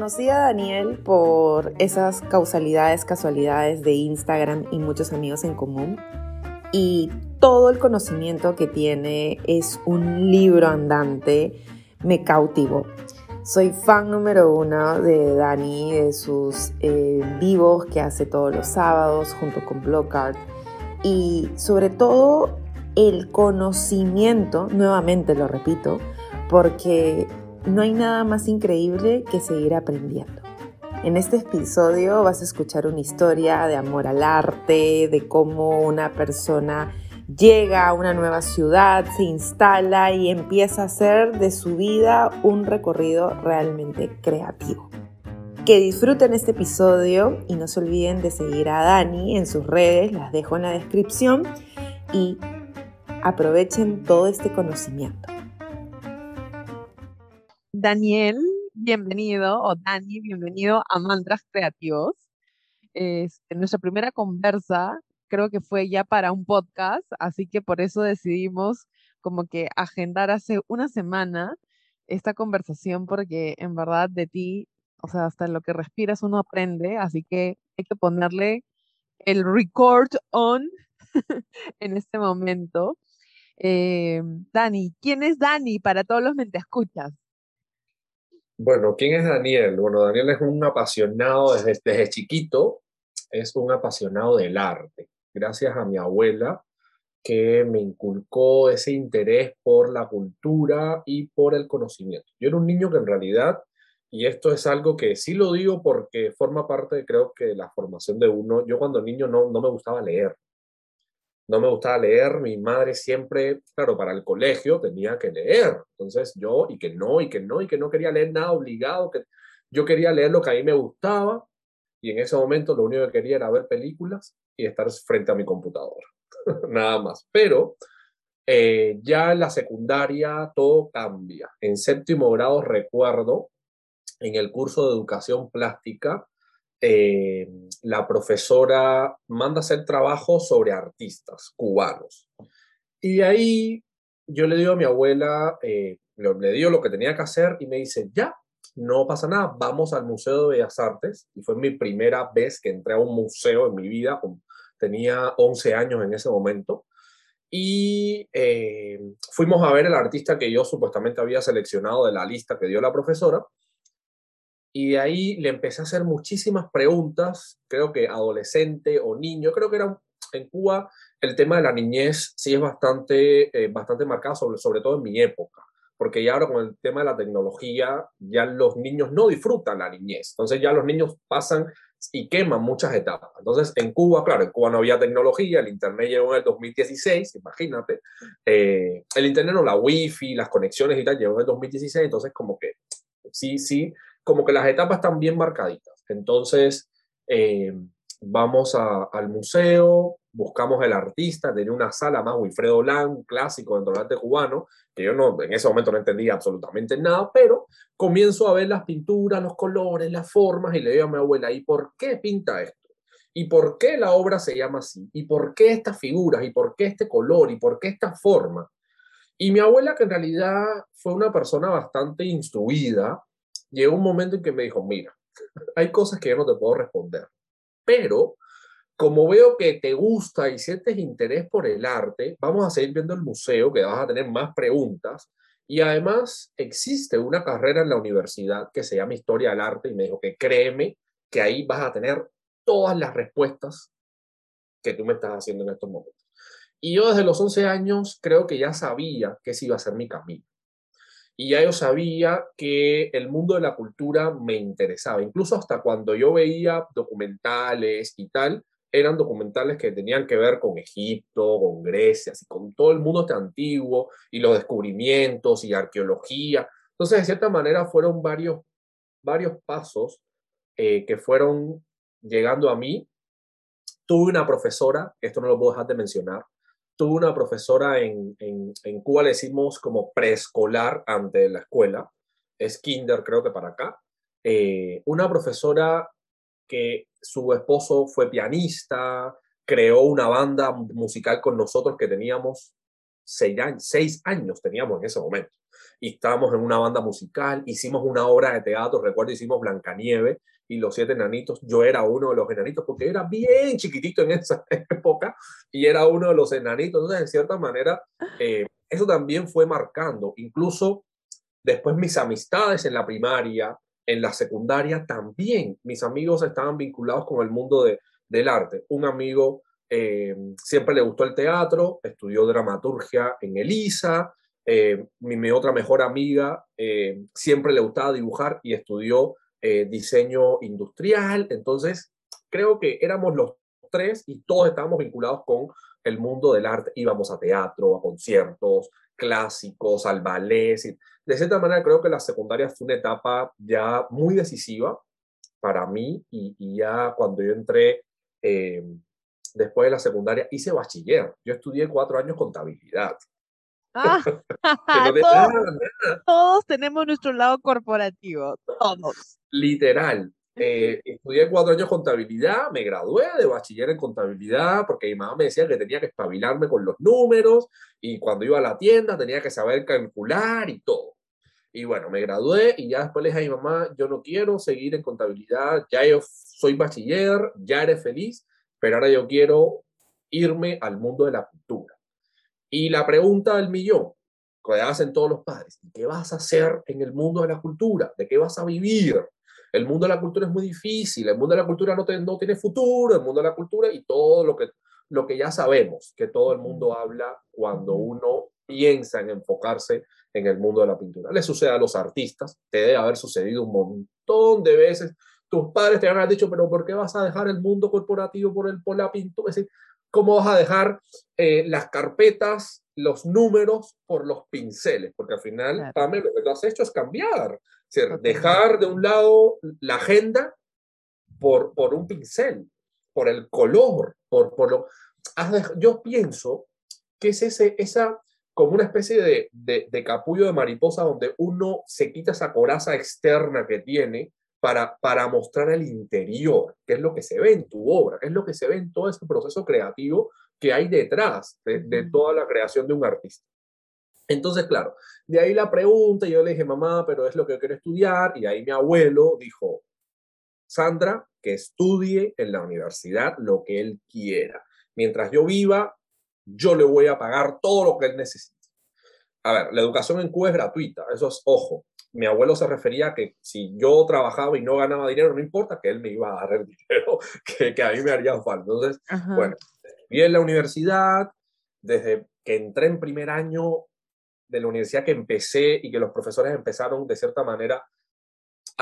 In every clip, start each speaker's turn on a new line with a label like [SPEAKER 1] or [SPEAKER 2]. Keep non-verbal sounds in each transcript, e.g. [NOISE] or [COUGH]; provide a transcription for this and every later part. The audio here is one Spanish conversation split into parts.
[SPEAKER 1] Conocí a Daniel por esas causalidades, casualidades de Instagram y muchos amigos en común. Y todo el conocimiento que tiene es un libro andante, me cautivó. Soy fan número uno de Dani, de sus eh, vivos que hace todos los sábados junto con Blockart. Y sobre todo el conocimiento, nuevamente lo repito, porque no hay nada más increíble que seguir aprendiendo. En este episodio vas a escuchar una historia de amor al arte, de cómo una persona llega a una nueva ciudad, se instala y empieza a hacer de su vida un recorrido realmente creativo. Que disfruten este episodio y no se olviden de seguir a Dani en sus redes, las dejo en la descripción y aprovechen todo este conocimiento. Daniel, bienvenido, o Dani, bienvenido a Mantras Creativos. Este, nuestra primera conversa creo que fue ya para un podcast, así que por eso decidimos como que agendar hace una semana esta conversación porque en verdad de ti, o sea, hasta lo que respiras uno aprende, así que hay que ponerle el record on [LAUGHS] en este momento. Eh, Dani, ¿quién es Dani para todos los mente escuchas?
[SPEAKER 2] Bueno, ¿quién es Daniel? Bueno, Daniel es un apasionado desde, desde chiquito, es un apasionado del arte. Gracias a mi abuela que me inculcó ese interés por la cultura y por el conocimiento. Yo era un niño que en realidad, y esto es algo que sí lo digo porque forma parte, creo que, de la formación de uno, yo cuando niño no, no me gustaba leer no me gustaba leer, mi madre siempre, claro, para el colegio tenía que leer, entonces yo, y que no, y que no, y que no quería leer nada obligado, que yo quería leer lo que a mí me gustaba, y en ese momento lo único que quería era ver películas y estar frente a mi computadora, [LAUGHS] nada más. Pero eh, ya en la secundaria todo cambia. En séptimo grado recuerdo, en el curso de educación plástica, eh, la profesora manda a hacer trabajo sobre artistas cubanos. Y ahí yo le digo a mi abuela, eh, le, digo lo que tenía que hacer y me dice, ya, no pasa nada, vamos al Museo de Bellas Artes. Y fue mi primera vez que entré a un museo en mi vida, tenía 11 años en ese momento. Y eh, fuimos a ver el artista que yo supuestamente había seleccionado de la lista que dio la profesora. Y de ahí le empecé a hacer muchísimas preguntas, creo que adolescente o niño, creo que era en Cuba el tema de la niñez sí es bastante, eh, bastante marcado, sobre, sobre todo en mi época, porque ya ahora con el tema de la tecnología, ya los niños no disfrutan la niñez, entonces ya los niños pasan y queman muchas etapas. Entonces, en Cuba, claro, en Cuba no había tecnología, el Internet llegó en el 2016, imagínate, eh, el Internet no, la Wi-Fi, las conexiones y tal, llegó en el 2016, entonces como que sí, sí, como que las etapas están bien marcaditas. Entonces, eh, vamos al museo, buscamos el artista, tenía una sala más, Wilfredo Lang, clásico dentro del arte cubano, que yo no, en ese momento no entendía absolutamente nada, pero comienzo a ver las pinturas, los colores, las formas, y le digo a mi abuela, ¿y por qué pinta esto? ¿Y por qué la obra se llama así? ¿Y por qué estas figuras? ¿Y por qué este color? ¿Y por qué esta forma? Y mi abuela, que en realidad fue una persona bastante instruida, llegó un momento en que me dijo, mira, hay cosas que yo no te puedo responder, pero como veo que te gusta y sientes interés por el arte, vamos a seguir viendo el museo, que vas a tener más preguntas. Y además existe una carrera en la universidad que se llama Historia del Arte y me dijo que créeme que ahí vas a tener todas las respuestas que tú me estás haciendo en estos momentos. Y yo desde los 11 años creo que ya sabía que ese iba a ser mi camino y ya yo sabía que el mundo de la cultura me interesaba. Incluso hasta cuando yo veía documentales y tal, eran documentales que tenían que ver con Egipto, con Grecia, así, con todo el mundo este antiguo y los descubrimientos y arqueología. Entonces, de cierta manera, fueron varios, varios pasos eh, que fueron llegando a mí. Tuve una profesora, esto no lo puedo dejar de mencionar, tuve una profesora en, en, Cuba, le decimos como preescolar ante la escuela, es kinder creo que para acá, eh, una profesora que su esposo fue pianista, creó una banda musical con nosotros que teníamos seis años, seis años teníamos en ese momento. Y estábamos en una banda musical, hicimos una obra de teatro, recuerdo, hicimos Blancanieve y los siete enanitos, yo era uno de los enanitos porque era bien chiquitito en esa [LAUGHS] época y era uno de los enanitos, entonces en cierta manera eh, eso también fue marcando, incluso después mis amistades en la primaria, en la secundaria también, mis amigos estaban vinculados con el mundo de, del arte, un amigo eh, siempre le gustó el teatro, estudió dramaturgia en Elisa, eh, mi, otra mejor amiga eh, siempre le gustaba dibujar y estudió diseño industrial, entonces creo que éramos los tres y todos estábamos vinculados con el mundo del arte, íbamos a teatro, a conciertos clásicos, al ballet, de cierta manera creo que la secundaria fue una etapa ya muy decisiva para mí y, y ya cuando yo entré después de la secundaria, hice bachiller. Yo estudié cuatro años contabilidad.
[SPEAKER 1] Ah, [LAUGHS] [LAUGHS] todos, tenemos nuestro lado corporativo, todos.
[SPEAKER 2] Literal. [LAUGHS] Eh, estudié cuatro años contabilidad, me gradué de bachiller en contabilidad porque mi mamá me decía que tenía que espabilarme con los números y cuando iba a la tienda tenía que saber calcular y todo. Y bueno, me gradué y ya después le dije a mi mamá, yo no quiero seguir en contabilidad, ya yo soy bachiller, ya eres feliz, pero ahora yo quiero irme al mundo de la cultura. Y la pregunta del millón que hacen todos los padres, ¿qué vas a hacer en el mundo de la cultura? ¿De qué vas a vivir? El mundo de la cultura es muy difícil, el mundo de la cultura no, no tiene futuro, el mundo de la cultura y todo lo que, lo que ya sabemos que todo el mundo habla cuando uno piensa en enfocarse en el mundo de la pintura. Le sucede a los artistas, te debe haber sucedido un montón de veces tus padres te van a haber dicho, pero ¿por qué vas a dejar el mundo corporativo por, el, por la pintura? Es decir, ¿cómo vas a dejar eh, las carpetas, los números por los pinceles? Porque al final, también lo que tú has hecho es cambiar. Es dejar de un lado la agenda por, por un pincel, por el color, por, por lo... Yo pienso que es ese, esa como una especie de, de, de capullo de mariposa donde uno se quita esa coraza externa que tiene para, mostrar el interior, qué es lo que se ve en tu obra, qué es lo que se ve en todo ese proceso creativo que hay detrás de, toda la creación de un artista. Entonces, claro, de ahí la pregunta, yo le dije, mamá, pero es lo que quiero estudiar, y ahí mi abuelo dijo, Sandra, que estudie en la universidad lo que él quiera. Mientras yo viva, yo le voy a pagar todo lo que él necesite. A ver, la educación en Cuba es gratuita, eso es ojo mi abuelo se refería a que si yo trabajaba y no ganaba dinero, no importa, que él me iba a dar el [LAUGHS] dinero que, que a mí me haría falta. Entonces, bueno, vi en la universidad, desde que entré en primer año de la universidad que empecé y que los profesores empezaron de cierta manera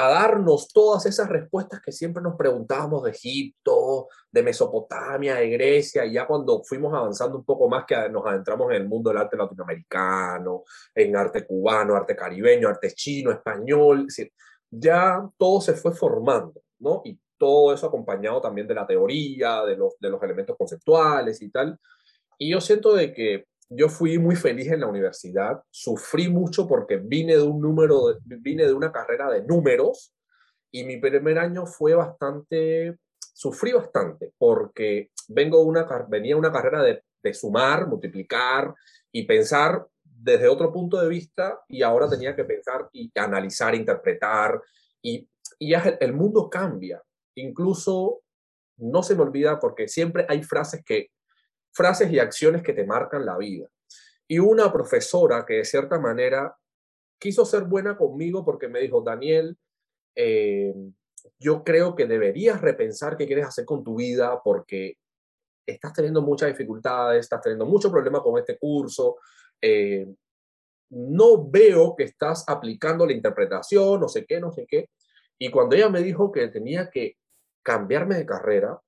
[SPEAKER 2] a darnos todas esas respuestas que siempre nos preguntábamos de Egipto, de Mesopotamia, de Grecia, y ya cuando fuimos avanzando un poco más, que nos adentramos en el mundo del arte latinoamericano, en arte cubano, arte caribeño, arte chino, español, ya todo se fue formando, ¿no? Y todo eso acompañado también de la teoría, de los, de los elementos conceptuales y tal. Y yo siento de que yo fui muy feliz en la universidad, sufrí mucho porque vine de un número, vine de una carrera de números y mi primer año fue bastante, sufrí bastante porque vengo una, venía una carrera de, de sumar, multiplicar y pensar desde otro punto de vista y ahora tenía que pensar y analizar, interpretar y, y ya el, el mundo cambia. Incluso no se me olvida porque siempre hay frases que frases y acciones que te marcan la vida. Y una profesora que de cierta manera quiso ser buena conmigo porque me dijo, Daniel, eh, yo creo que deberías repensar qué quieres hacer con tu vida porque estás teniendo muchas dificultades, estás teniendo mucho problema con este curso. Eh, no veo que estás aplicando la interpretación, no sé qué, no sé qué. Y cuando ella me dijo que tenía que cambiarme de carrera,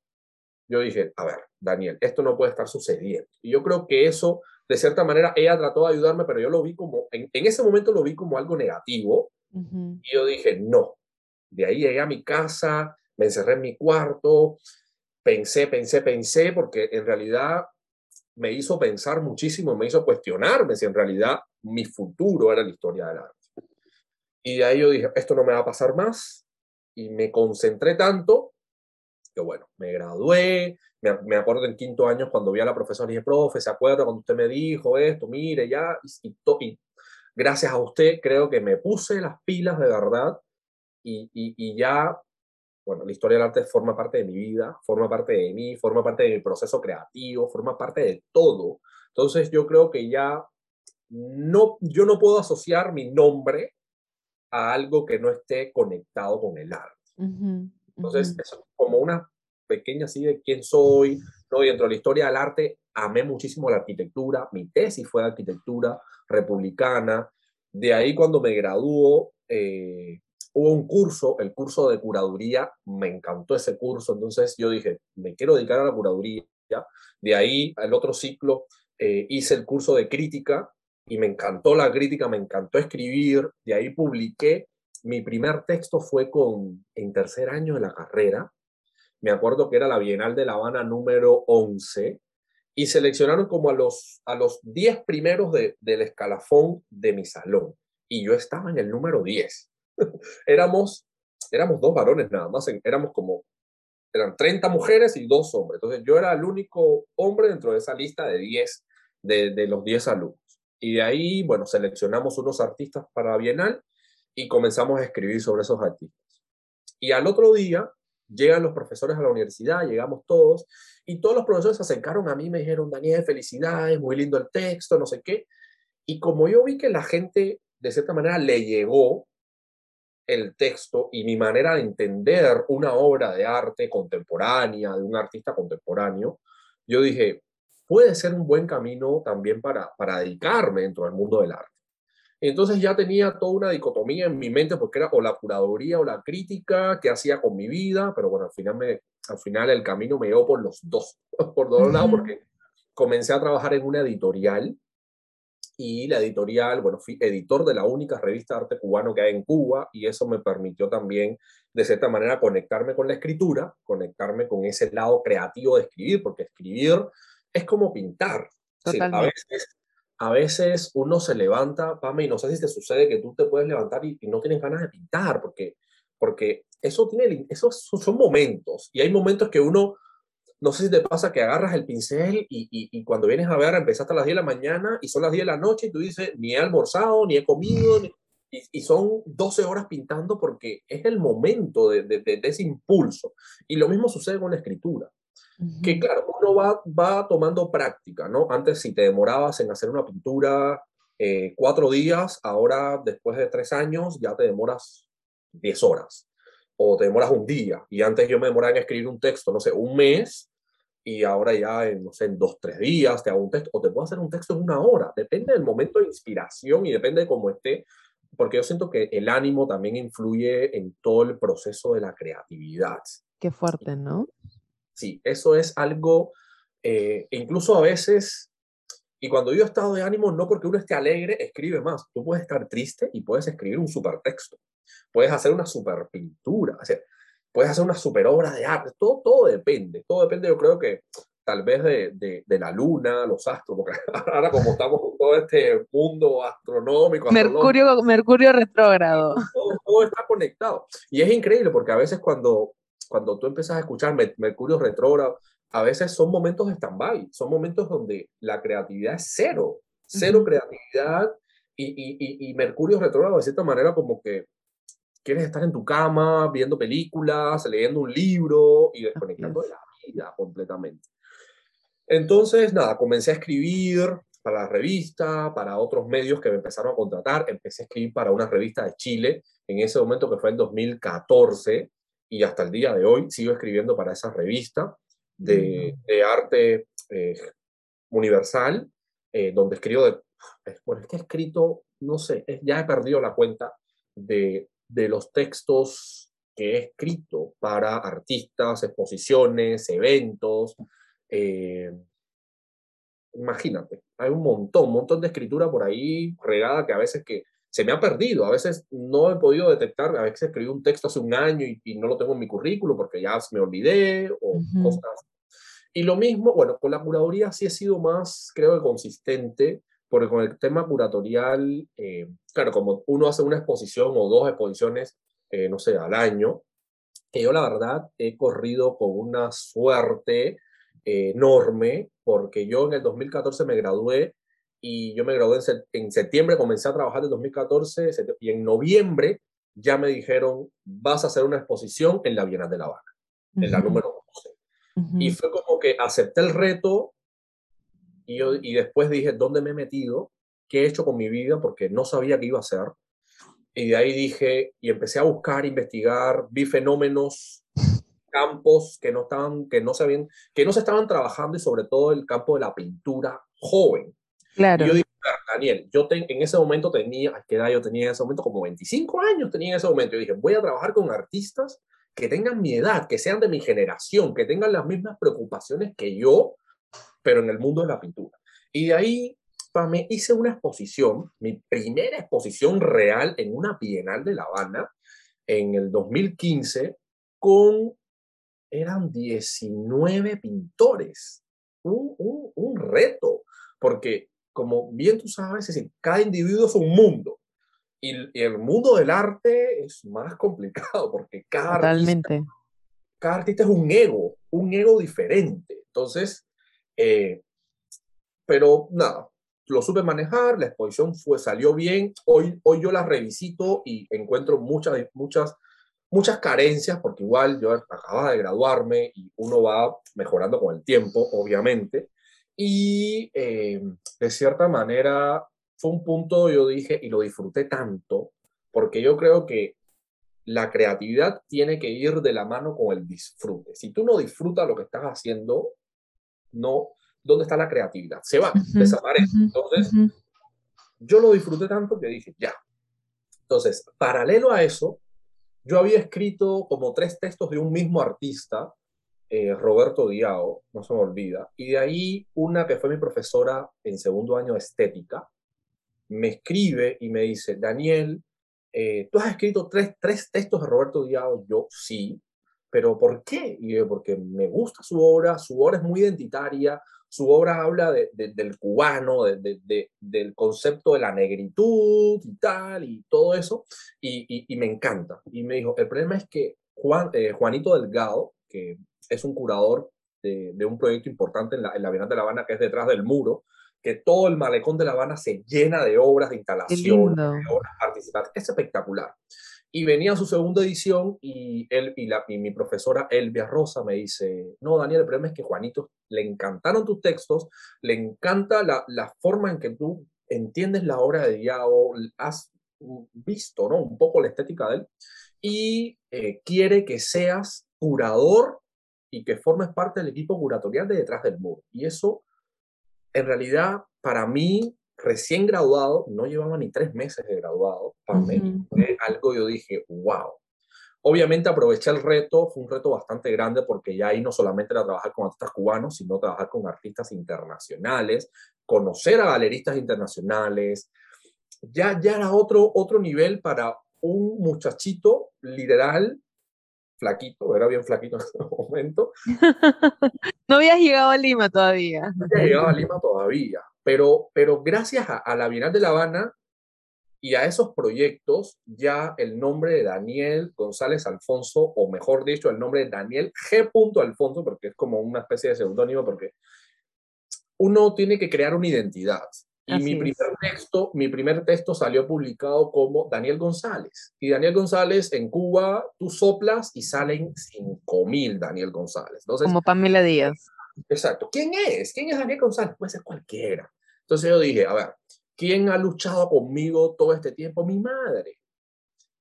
[SPEAKER 2] yo dije, a ver, Daniel, esto no puede estar sucediendo. Y yo creo que eso, de cierta manera, ella trató de ayudarme, pero yo lo vi como, en, ese momento lo vi como algo negativo. Y yo dije, no. De ahí llegué a mi casa, me encerré en mi cuarto, pensé, pensé, pensé, porque en realidad me hizo pensar muchísimo, me hizo cuestionarme si en realidad mi futuro era la historia del arte. Y de ahí yo dije, esto no me va a pasar más. Y me concentré tanto que bueno, me gradué, me, acuerdo en quinto año cuando vi a la profesora y dije, profe, ¿se acuerda cuando usted me dijo esto? Mire, ya, y, y, gracias a usted creo que me puse las pilas de verdad y, y, ya, bueno, la historia del arte forma parte de mi vida, forma parte de mí, forma parte de mi proceso creativo, forma parte de todo. Entonces yo creo que ya no, yo no puedo asociar mi nombre a algo que no esté conectado con el arte. Entonces, es como una pequeña así de quién soy, ¿no? Y dentro de la historia del arte, amé muchísimo la arquitectura, mi tesis fue de arquitectura republicana, de ahí cuando me graduó, eh, hubo un curso, el curso de curaduría, me encantó ese curso, entonces yo dije, me quiero dedicar a la curaduría, de ahí al otro ciclo eh, hice el curso de crítica y me encantó la crítica, me encantó escribir, de ahí publiqué, mi primer texto fue con, en tercer año de la carrera, me acuerdo que era la Bienal de La Habana número 11, y seleccionaron como a los, a los 10 primeros de, del escalafón de mi salón, y yo estaba en el número 10. [LAUGHS] éramos, éramos dos varones nada más, éramos como, eran 30 mujeres y dos hombres, entonces yo era el único hombre dentro de esa lista de 10, de, de los 10 alumnos. Y de ahí, bueno, seleccionamos unos artistas para Bienal y comenzamos a escribir sobre esos artistas. Y al otro día llegan los profesores a la universidad, llegamos todos, y todos los profesores se acercaron a mí me dijeron, Daniel, felicidades, muy lindo el texto, no sé qué. Y como yo vi que la gente, de cierta manera, le llegó el texto y mi manera de entender una obra de arte contemporánea, de un artista contemporáneo, yo dije, puede ser un buen camino también para, para dedicarme dentro del mundo del arte. Entonces ya tenía toda una dicotomía en mi mente porque era o la curaduría o la crítica, que hacía con mi vida, pero bueno, al final, me, al final el camino me dio por los dos, [LAUGHS] por dos lados, porque comencé a trabajar en una editorial y la editorial, bueno, fui editor de la única revista de arte cubano que hay en Cuba y eso me permitió también, de cierta manera, conectarme con la escritura, conectarme con ese lado creativo de escribir, porque escribir es como pintar. a, veces, a veces uno se levanta, Pame, y no sé si te sucede que tú te puedes levantar y, no tienes ganas de pintar, porque, porque eso tiene, esos son momentos. Y hay momentos que uno, no sé si te pasa que agarras el pincel y, y, cuando vienes a ver, empezaste a las 10 de la mañana y son las 10 de la noche y tú dices, ni he almorzado, ni he comido, y, y, son 12 horas pintando porque es el momento de, de, de, ese impulso. Y lo mismo sucede con la escritura que claro, uno va, va tomando práctica, ¿no? Antes si te demorabas en hacer una pintura eh, cuatro días, ahora después de tres años ya te demoras diez horas o te demoras un día. Y antes yo me demoraba en escribir un texto, no sé, un mes y ahora ya en, no sé, en dos, tres días te hago un texto o te puedo hacer un texto en una hora. Depende del momento de inspiración y depende de cómo esté, porque yo siento que el ánimo también influye en todo el proceso de la creatividad.
[SPEAKER 1] Qué fuerte, ¿no?
[SPEAKER 2] Sí, eso es algo, eh, incluso a veces, y cuando he estado de ánimo, no porque uno esté alegre, escribe más. Tú puedes estar triste y puedes escribir un super texto. Puedes hacer una super pintura, o sea, puedes hacer una super obra de arte. Todo, todo depende. Todo depende, yo creo que tal vez de, de, la luna, los astros, porque [LAUGHS] ahora como estamos en todo este mundo astronómico.
[SPEAKER 1] Mercurio, Mercurio retrógrado.
[SPEAKER 2] Todo, todo, está conectado. Y es increíble porque a veces cuando, cuando tú empiezas a escuchar Mercurio retrógrado, a veces son momentos de stand-by, son momentos donde la creatividad es cero, cero creatividad y, y, y, Mercurio retrógrado de cierta manera como que quieres estar en tu cama viendo películas, leyendo un libro y desconectando de la vida completamente. Entonces, nada, comencé a escribir para la revista, para otros medios que me empezaron a contratar. Empecé a escribir para una revista de Chile, en ese momento que fue en 2014, y hasta el día de hoy sigo escribiendo para esa revista de, de arte eh, universal, eh, donde escribo de... Bueno, es que he escrito, no sé, ya he perdido la cuenta de, de los textos que he escrito para artistas, exposiciones, eventos. Eh, imagínate, hay un montón, un montón de escritura por ahí regada que a veces que se me ha perdido. A veces no he podido detectar, a veces escribí un texto hace un año y, no lo tengo en mi currículo porque ya me olvidé o cosas. Y lo mismo, bueno, con la curaduría sí he sido más, creo que consistente, porque con el tema curatorial, eh, claro, como uno hace una exposición o dos exposiciones, eh, no sé, al año, que yo la verdad he corrido con una suerte eh, enorme, porque yo en el 2014 me gradué y yo me gradué en, septiembre, comencé a trabajar en 2014 y en noviembre ya me dijeron, vas a hacer una exposición en la Bienal de La Habana, en la número 11. Y fue como que acepté el reto y, yo, y después dije, ¿dónde me he metido? ¿Qué he hecho con mi vida? Porque no sabía qué iba a hacer. Y de ahí dije, y empecé a buscar, investigar, vi fenómenos, campos que no estaban, que no se que no se estaban trabajando y sobre todo el campo de la pintura joven.
[SPEAKER 1] Claro.
[SPEAKER 2] Y yo dije, Daniel, yo en ese momento tenía, ¿qué edad yo tenía en ese momento? Como 25 años tenía en ese momento. Yo dije, voy a trabajar con artistas que tengan mi edad, que sean de mi generación, que tengan las mismas preocupaciones que yo, pero en el mundo de la pintura. Y de ahí me hice una exposición, mi primera exposición real en una Bienal de La Habana en el 2015 con, eran 19 pintores. Un, un, un reto, porque como bien tú sabes, es decir, cada individuo es un mundo. Y, el mundo del arte es más complicado porque cada
[SPEAKER 1] Totalmente.
[SPEAKER 2] cada artista es un ego, un ego diferente. Entonces, eh, pero nada, lo supe manejar, la exposición fue, salió bien, hoy, hoy yo la revisito y encuentro muchas, muchas, muchas carencias, porque igual yo acababa de graduarme y uno va mejorando con el tiempo, obviamente, y eh, de cierta manera fue un punto, yo dije, y lo disfruté tanto, porque yo creo que la creatividad tiene que ir de la mano con el disfrute. Si tú no disfrutas lo que estás haciendo, no, ¿dónde está la creatividad? Se va, desaparece. Entonces, yo lo disfruté tanto que dije, ya. Entonces, paralelo a eso, yo había escrito como tres textos de un mismo artista, eh, Roberto Diao, no se me olvida, y de ahí una que fue mi profesora en segundo año de estética, me escribe y me dice, Daniel, eh, tú has escrito tres, tres textos de Roberto Diao, yo sí, pero ¿por qué? Y yo, porque me gusta su obra, su obra es muy identitaria, su obra habla del cubano, del concepto de la negritud y tal, y todo eso, y, me encanta. Y me dijo, el problema es que Juan, eh, Juanito Delgado, que es un curador de, un proyecto importante en la, en la Bienal de La Habana, que es detrás del muro, que todo el malecón de La Habana se llena de obras de instalación, de obras participativas. Es espectacular. Y venía su segunda edición y, él, y, la, mi profesora Elvia Rosa me dice, no, Daniel, el problema es que Juanito le encantaron tus textos, le encanta la, la forma en que tú entiendes la obra de Diao, has visto ¿no? un poco la estética de él y eh, quiere que seas curador y que formes parte del equipo curatorial de detrás del muro. Y eso, en realidad, para mí, recién graduado, no llevaba ni tres meses de graduado, para mí fue algo, yo dije, wow. Obviamente aproveché el reto, fue un reto bastante grande porque ya ahí no solamente era trabajar con artistas cubanos, sino trabajar con artistas internacionales, conocer a galeristas internacionales. Ya, ya era otro, otro nivel para un muchachito literal, flaquito, era bien flaquito en ese [LAUGHS] momento. [LAUGHS]
[SPEAKER 1] no habías llegado a Lima todavía.
[SPEAKER 2] No había llegado a Lima todavía. Pero, pero gracias a, la Bienal de La Habana y a esos proyectos, ya el nombre de Daniel González Alfonso, o mejor dicho, el nombre de Daniel G. Alfonso, porque es como una especie de seudónimo, porque uno tiene que crear una identidad. Y mi primer, texto, mi primer texto salió publicado como Daniel González. Y Daniel González en Cuba, tú soplas y salen 5.000 Daniel González. Entonces,
[SPEAKER 1] como Pamela Díaz.
[SPEAKER 2] Exacto. ¿Quién es? ¿Quién es Daniel González? Puede ser cualquiera. Entonces yo dije, a ver, ¿quién ha luchado conmigo todo este tiempo? Mi madre.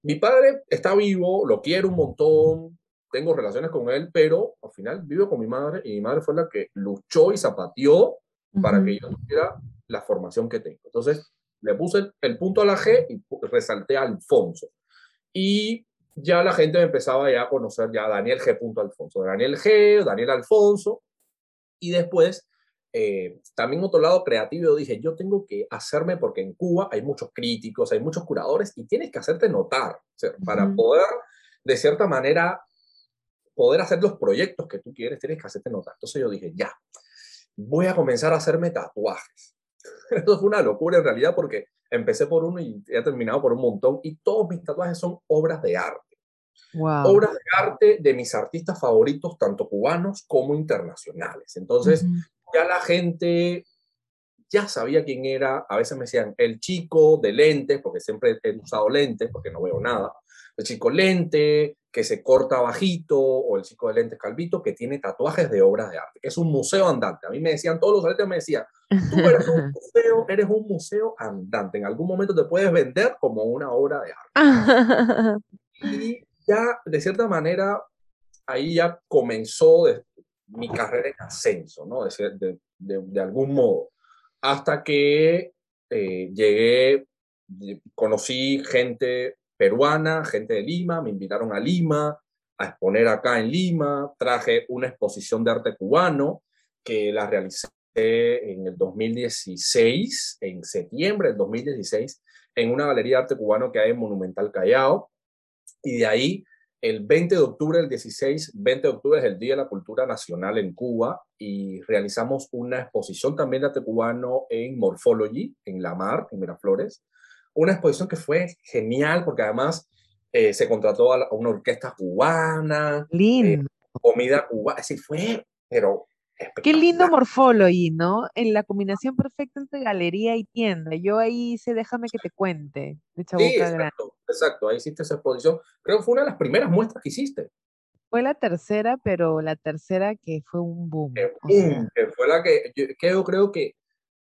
[SPEAKER 2] Mi padre está vivo, lo quiero un montón, tengo relaciones con él, pero al final vivo con mi madre y mi madre fue la que luchó y zapateó para que yo tuviera la formación que tengo. Entonces le puse el, punto a la G y resalté a Alfonso. Y ya la gente me empezaba ya a conocer ya Daniel G. Alfonso, Daniel G, Daniel Alfonso, y después, eh, también otro lado creativo, dije, yo tengo que hacerme, porque en Cuba hay muchos críticos, hay muchos curadores, y tienes que hacerte notar, para poder, de cierta manera, poder hacer los proyectos que tú quieres, tienes que hacerte notar. Entonces yo dije, ya, voy a comenzar a hacerme tatuajes. [LAUGHS] Esto fue una locura en realidad porque empecé por uno y he terminado por un montón y todos mis tatuajes son obras de arte. Obras de arte de mis artistas favoritos, tanto cubanos como internacionales. Entonces, ya la gente ya sabía quién era. A veces me decían el chico de lentes, porque siempre he usado lentes, porque no veo nada. El chico lente, que se corta bajito, o el chico de lentes calvito, que tiene tatuajes de obras de arte, que es un museo andante. A mí me decían, todos los aletes me decían, tú eres un [LAUGHS] museo, eres un museo andante. En algún momento te puedes vender como una obra de arte. [LAUGHS] y ya, de cierta manera, ahí ya comenzó mi carrera en ascenso, ¿no? De, de, de algún modo. Hasta que eh, llegué, conocí gente peruana, gente de Lima, me invitaron a Lima a exponer acá en Lima, traje una exposición de arte cubano que la realicé en el 2016, en septiembre del 2016, en una galería de arte cubano que hay en Monumental Callao, y de ahí el 20 de octubre del 16, 20 de octubre es el Día de la Cultura Nacional en Cuba y realizamos una exposición también de arte cubano en Morphology, en La Mar, en Miraflores. Una exposición que fue genial porque además eh, se contrató a, una orquesta cubana.
[SPEAKER 1] Lindo.
[SPEAKER 2] Eh, comida cubana, así fue, pero
[SPEAKER 1] Qué lindo Morphology, ¿no? En la combinación perfecta entre galería y tienda. Yo ahí hice Déjame que te cuente,
[SPEAKER 2] de sí, exacto, exacto, ahí hiciste esa exposición. Creo que fue una de las primeras muestras que hiciste.
[SPEAKER 1] Fue la tercera, pero la tercera que fue un boom.
[SPEAKER 2] Que, fue la que yo creo que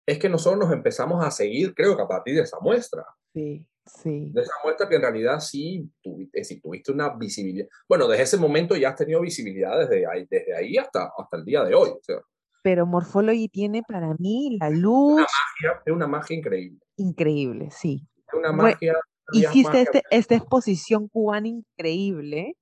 [SPEAKER 2] es que nosotros nos empezamos a seguir, creo que a partir de esa muestra.
[SPEAKER 1] Sí. Sí.
[SPEAKER 2] De esa muestra que en realidad sí tuviste, sí tuviste una visibilidad. Bueno, desde ese momento ya has tenido visibilidad desde ahí, desde ahí hasta, hasta el día de hoy.
[SPEAKER 1] Pero Morphology tiene para mí la luz.
[SPEAKER 2] Una magia, es una magia increíble.
[SPEAKER 1] Increíble, sí.
[SPEAKER 2] Es una magia.
[SPEAKER 1] hiciste este, esta exposición cubana increíble.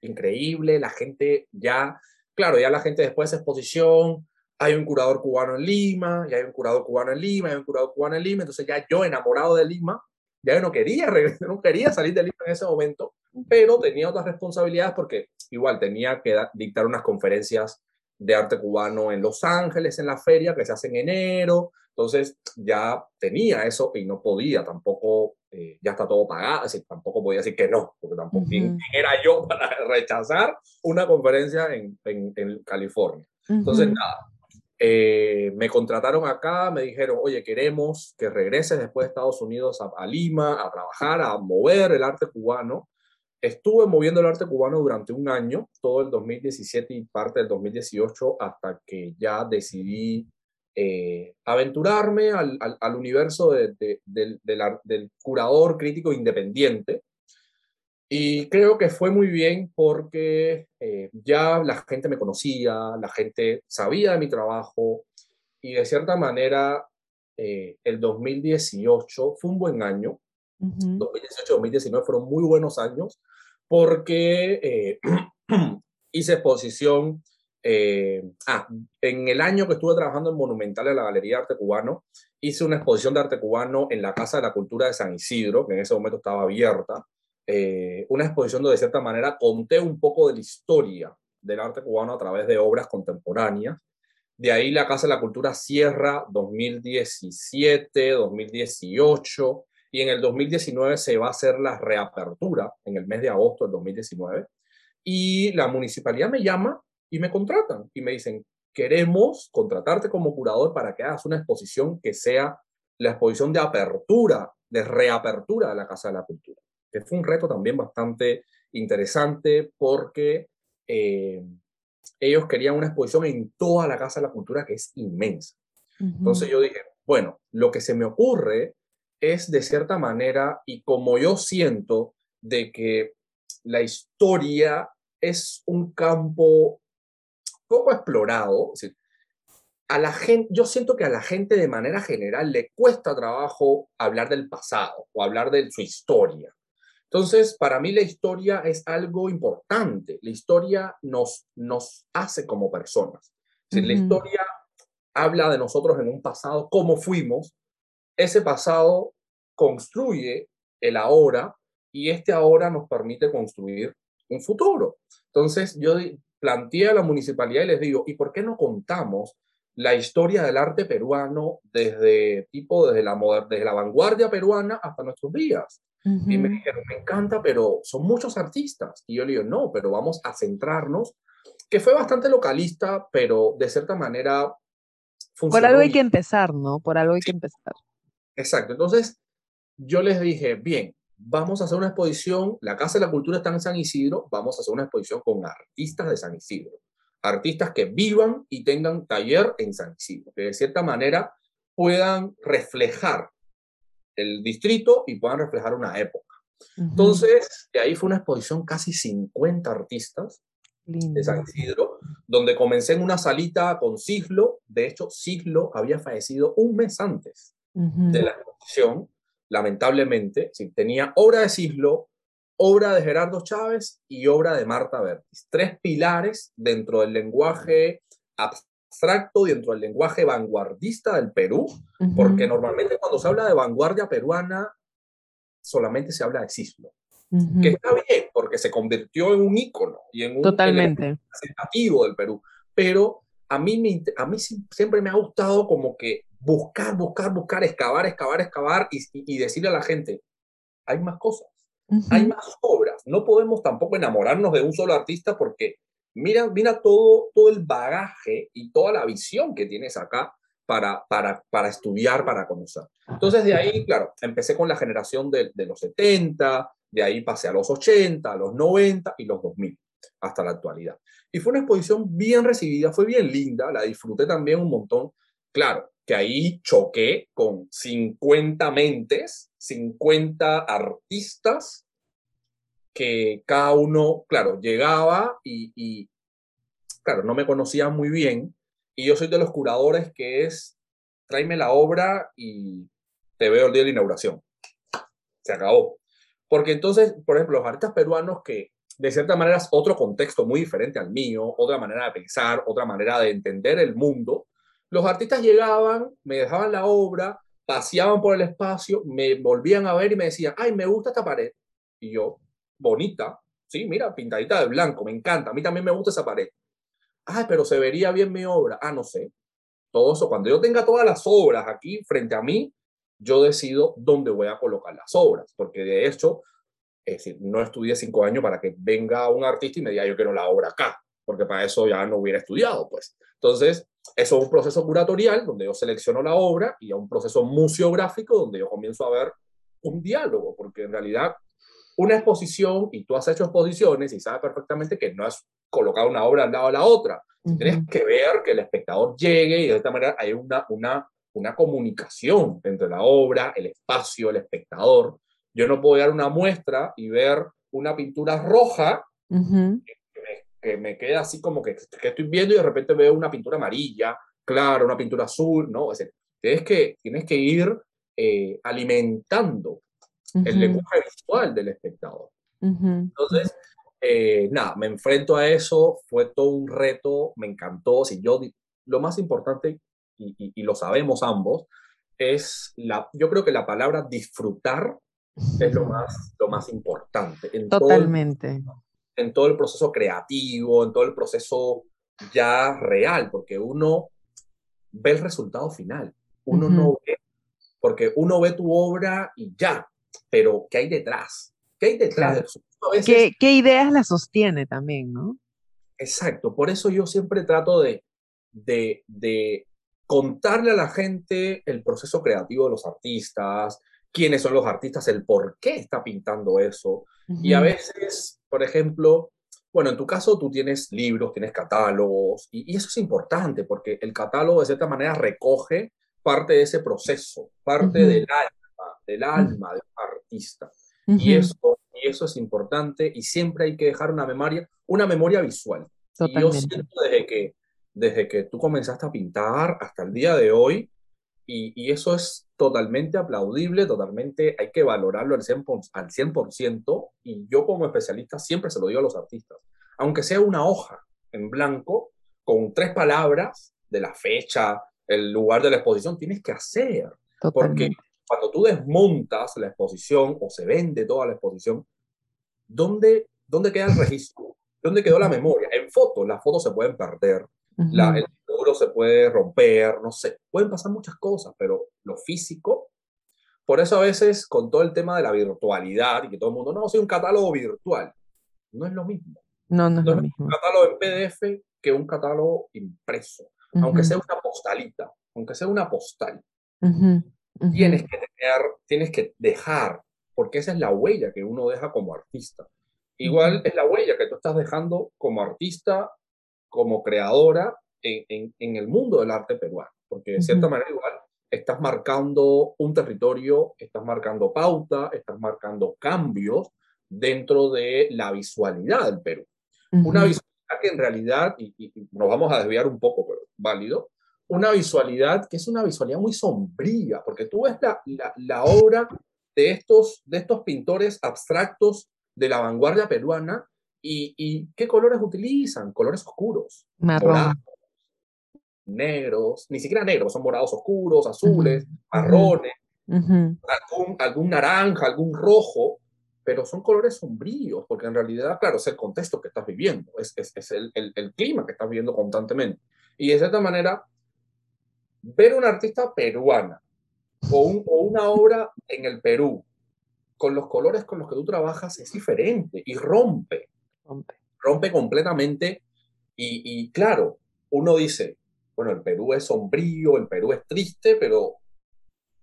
[SPEAKER 2] Increíble, la gente ya, claro, ya la gente después de esa exposición, hay un curador cubano en Lima, ya hay un curador cubano en Lima, hay un curador cubano en Lima, entonces ya yo enamorado de Lima, ya no quería regresar, [LAUGHS] no quería salir de Lima en ese momento, pero tenía otras responsabilidades porque igual tenía que dictar unas conferencias de arte cubano en Los Ángeles, en la feria que se hace en enero, entonces ya tenía eso y no podía tampoco, eh, ya está todo pagado, así, tampoco podía decir que no, porque tampoco era yo [LAUGHS] para rechazar una conferencia en, en, California. Entonces, nada, eh, me contrataron acá, me dijeron, oye, queremos que regreses después de Estados Unidos a, Lima a trabajar, a mover el arte cubano. Estuve moviendo el arte cubano durante un año, todo el 2017 y parte del 2018, hasta que ya decidí eh, aventurarme al, al, universo del, del curador crítico independiente y creo que fue muy bien porque eh, ya la gente me conocía, la gente sabía de mi trabajo y de cierta manera eh, el 2018 fue un buen año. 2018-2019 fueron muy buenos años porque eh, [CLEARS THROAT] hice exposición. ah, en el año que estuve trabajando en Monumental en la Galería de Arte Cubano, hice una exposición de arte cubano en la Casa de la Cultura de San Isidro, que en ese momento estaba abierta. Eh, una exposición donde de cierta manera conté un poco de la historia del arte cubano a través de obras contemporáneas. De ahí la Casa de la Cultura cierra 2017, 2018 y en el 2019 se va a hacer la reapertura en el mes de agosto del 2019 y la municipalidad me llama y me contratan y me dicen, queremos contratarte como curador para que hagas una exposición que sea la exposición de apertura, de reapertura de la Casa de la Cultura que fue un reto también bastante interesante porque eh, ellos querían una exposición en toda la Casa de la Cultura que es inmensa. Entonces yo dije, bueno, lo que se me ocurre es de cierta manera, y como yo siento de que la historia es un campo poco explorado, a la gente, yo siento que a la gente de manera general le cuesta trabajo hablar del pasado o hablar de su historia. Entonces, para mí la historia es algo importante. La historia nos, nos hace como personas. Si la historia habla de nosotros en un pasado, cómo fuimos, ese pasado construye el ahora y este ahora nos permite construir un futuro. Entonces, yo planteé a la municipalidad y les digo, ¿y por qué no contamos la historia del arte peruano desde tipo desde la desde la vanguardia peruana hasta nuestros días? Y me dijeron, me encanta, pero son muchos artistas. Y yo le digo, no, pero vamos a centrarnos, que fue bastante localista, pero de cierta manera
[SPEAKER 1] Por algo hay que empezar, ¿no? Por algo hay que empezar.
[SPEAKER 2] Exacto. Entonces, yo les dije, bien, vamos a hacer una exposición, la Casa de la Cultura está en San Isidro, vamos a hacer una exposición con artistas de San Isidro, artistas que vivan y tengan taller en San Isidro, que de cierta manera puedan reflejar el distrito y puedan reflejar una época. Entonces, de ahí fue una exposición casi 50 artistas de San Isidro, donde comencé en una salita con Cislo. De hecho, Cislo había fallecido un mes antes de la exposición, lamentablemente. Sí, tenía obra de Cislo, obra de Gerardo Chávez y obra de Marta Bertis. Tres pilares dentro del lenguaje abstracto, dentro del lenguaje vanguardista del Perú, porque normalmente cuando se habla de vanguardia peruana, solamente se habla de Cislo. Que está bien, porque se convirtió en un ícono y en un
[SPEAKER 1] Totalmente.
[SPEAKER 2] representativo del Perú. Pero a mí, me, a mí siempre me ha gustado como que buscar, buscar, buscar, excavar, excavar, excavar y, y, decirle a la gente, hay más cosas, hay más obras. No podemos tampoco enamorarnos de un solo artista porque mira, mira todo, todo el bagaje y toda la visión que tienes acá para, para, para estudiar, para conocer. Entonces de ahí, claro, empecé con la generación de, de los 70, de ahí pasé a los 80, a los 90 y los 2000, hasta la actualidad. Y fue una exposición bien recibida, fue bien linda, la disfruté también un montón. Claro, que ahí choqué con 50 mentes, 50 artistas, que cada uno, claro, llegaba y, claro, no me conocía muy bien. Y yo soy de los curadores que es, tráeme la obra y te veo el día de la inauguración. Se acabó. Porque entonces, por ejemplo, los artistas peruanos que de cierta manera es otro contexto muy diferente al mío, otra manera de pensar, otra manera de entender el mundo, los artistas llegaban, me dejaban la obra, paseaban por el espacio, me volvían a ver y me decían, ay, me gusta esta pared. Y yo, bonita, sí, mira, pintadita de blanco, me encanta, a mí también me gusta esa pared. Ay, pero se vería bien mi obra. Ah, no sé. Todo eso, cuando yo tenga todas las obras aquí frente a mí, yo decido dónde voy a colocar las obras, porque de hecho, es decir, no estudié cinco años para que venga un artista y me diga yo quiero la obra acá, porque para eso ya no hubiera estudiado, pues. Entonces, eso es un proceso curatorial donde yo selecciono la obra y a un proceso museográfico donde yo comienzo a ver un diálogo, porque en realidad una exposición, y tú has hecho exposiciones y sabes perfectamente que no has colocado una obra al lado de la otra. Tienes que ver que el espectador llegue y de esta manera hay una, una una comunicación entre la obra, el espacio, el espectador. Yo no puedo dar una muestra y ver una pintura roja que, me, queda así como que, que, estoy viendo y de repente veo una pintura amarilla, claro, una pintura azul, ¿no? Es tienes, que, tienes que ir eh, alimentando el lenguaje visual del espectador. Entonces, eh, nada, me enfrento a eso, fue todo un reto, me encantó. Si yo, lo más importante y, lo sabemos ambos, es la, yo creo que la palabra disfrutar es lo más, lo más importante.
[SPEAKER 1] En Totalmente.
[SPEAKER 2] Todo el, en todo el proceso creativo, en todo el proceso ya real, porque uno ve el resultado final. Uno no ve, porque uno ve tu obra y ya, pero ¿qué hay detrás? ¿Qué hay detrás?
[SPEAKER 1] ¿Qué, ¿Qué, ideas la sostiene también, no?
[SPEAKER 2] Exacto, por eso yo siempre trato de, de, de contarle a la gente el proceso creativo de los artistas, quiénes son los artistas, el por qué está pintando eso. Y a veces, por ejemplo, bueno, en tu caso tú tienes libros, tienes catálogos, y, eso es importante porque el catálogo de cierta manera recoge parte de ese proceso, parte del alma, del alma del artista. y, eso, y eso es importante y siempre hay que dejar una memoria, una memoria visual. Y yo siento desde que desde que tú comenzaste a pintar hasta el día de hoy, y, eso es totalmente aplaudible, totalmente hay que valorarlo al 100%, al 100%, y yo como especialista siempre se lo digo a los artistas, aunque sea una hoja en blanco con tres palabras de la fecha, el lugar de la exposición, tienes que hacer, porque cuando tú desmontas la exposición o se vende toda la exposición, ¿dónde, dónde queda el registro? ¿Dónde quedó la memoria? En fotos, las fotos se pueden perder, el seguro se puede romper, no sé, pueden pasar muchas cosas, pero lo físico, por eso a veces con todo el tema de la virtualidad y que todo el mundo, no, soy un catálogo virtual, no es lo mismo.
[SPEAKER 1] No, no es lo mismo.
[SPEAKER 2] Un catálogo en PDF que un catálogo impreso, aunque sea una postalita. aunque sea una postal. Tienes que tener, tienes que dejar, porque esa es la huella que uno deja como artista. Igual es la huella que tú estás dejando como artista, como creadora en, en, el mundo del arte peruano, porque de cierta manera igual estás marcando un territorio, estás marcando pauta, estás marcando cambios dentro de la visualidad del Perú. Una visualidad que en realidad, y, nos vamos a desviar un poco, pero válido, una visualidad que es una visualidad muy sombría, porque tú ves la, la, obra de estos, de estos pintores abstractos de la vanguardia peruana y, y ¿qué colores utilizan? Colores oscuros. Morados, negros, ni siquiera negros, son morados oscuros, azules, marrones, algún, algún naranja, algún rojo, pero son colores sombríos, porque en realidad, claro, es el contexto que estás viviendo, es, es, es el, el, el, clima que estás viviendo constantemente. Y de cierta manera, ver una artista peruana o, un, o, una obra en el Perú con los colores con los que tú trabajas es diferente y rompe. Rompe, rompe completamente. Y, y claro, uno dice, bueno, el Perú es sombrío, el Perú es triste, pero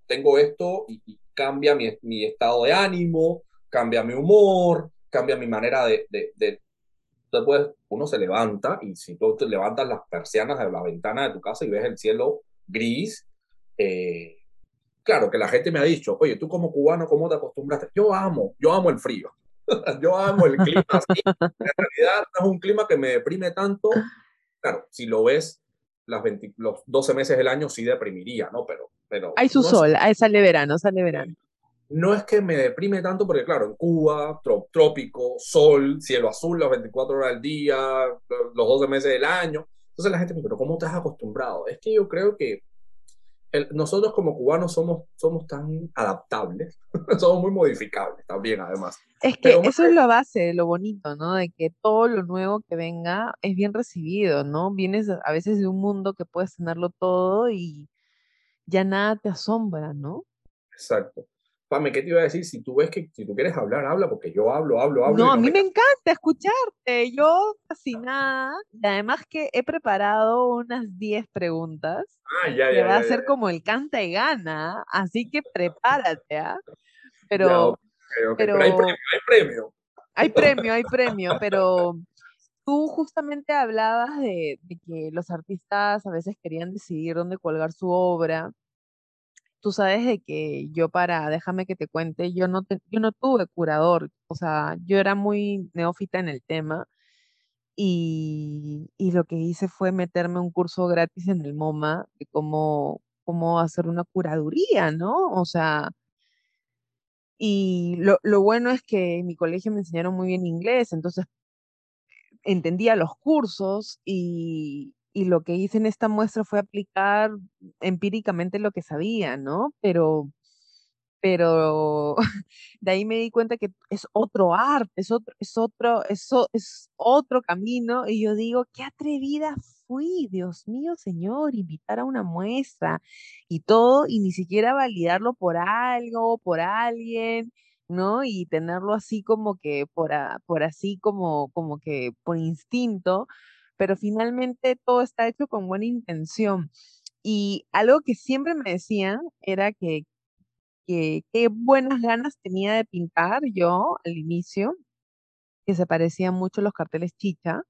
[SPEAKER 2] tengo esto y, y cambia mi, mi estado de ánimo, cambia mi humor, cambia mi manera de, de, Después uno se levanta y si tú te levantas las persianas de la ventana de tu casa y ves el cielo gris, eh, claro que la gente me ha dicho, oye, tú como cubano, ¿cómo te acostumbraste? Yo amo, yo amo el frío, [LAUGHS] yo amo el clima así. En realidad no es un clima que me deprime tanto. Claro, si lo ves las los 12 meses del año sí deprimiría, ¿no? Pero... pero
[SPEAKER 1] Hay su sol, ahí sale verano, sale verano
[SPEAKER 2] no es que me deprime tanto porque, claro, en Cuba, trópico, sol, cielo azul las 24 horas del día, los 12 meses del año. Entonces la gente me dice, pero ¿cómo has acostumbrado? Es que yo creo que nosotros como cubanos somos, somos tan adaptables, [LAUGHS] somos muy modificables también, además.
[SPEAKER 1] Es que eso es la base, lo bonito, ¿no? De que todo lo nuevo que venga es bien recibido, ¿no? Vienes a veces de un mundo que puedes tenerlo todo y ya nada te asombra, ¿no?
[SPEAKER 2] Exacto. Pame, ¿qué te iba a decir? Si tú ves que si tú quieres hablar, habla, porque yo hablo, hablo, hablo.
[SPEAKER 1] No, a mí me... encanta escucharte. Yo fascinada. Y además que he preparado unas 10 preguntas.
[SPEAKER 2] Ah, ya, ya.
[SPEAKER 1] Que va
[SPEAKER 2] a
[SPEAKER 1] ser como el canta y gana. Así que prepárate, ¿ah? Pero,
[SPEAKER 2] pero, hay premio, hay premio.
[SPEAKER 1] Hay premio, hay premio, pero tú justamente hablabas de, de que los artistas a veces querían decidir dónde colgar su obra tú sabes de que yo para, déjame que te cuente, yo no, yo no tuve curador, o sea, yo era muy neófita en el tema y, y lo que hice fue meterme un curso gratis en el MoMA de cómo, cómo hacer una curaduría, ¿no? O sea, y lo, lo bueno es que en mi colegio me enseñaron muy bien inglés, entonces entendía los cursos y, y lo que hice en esta muestra fue aplicar empíricamente lo que sabía, ¿no? Pero, pero [LAUGHS] de ahí me di cuenta que es otro arte, es otro, es otro, es, es otro camino, y yo digo, qué atrevida fui, Dios mío, Señor, invitar a una muestra y todo, y ni siquiera validarlo por algo, por alguien, ¿no? Y tenerlo así como que por, por así como, como que por instinto, pero finalmente todo está hecho con buena intención. Y algo que siempre me decían era que, qué buenas ganas tenía de pintar yo al inicio, que se parecían mucho los carteles chicha,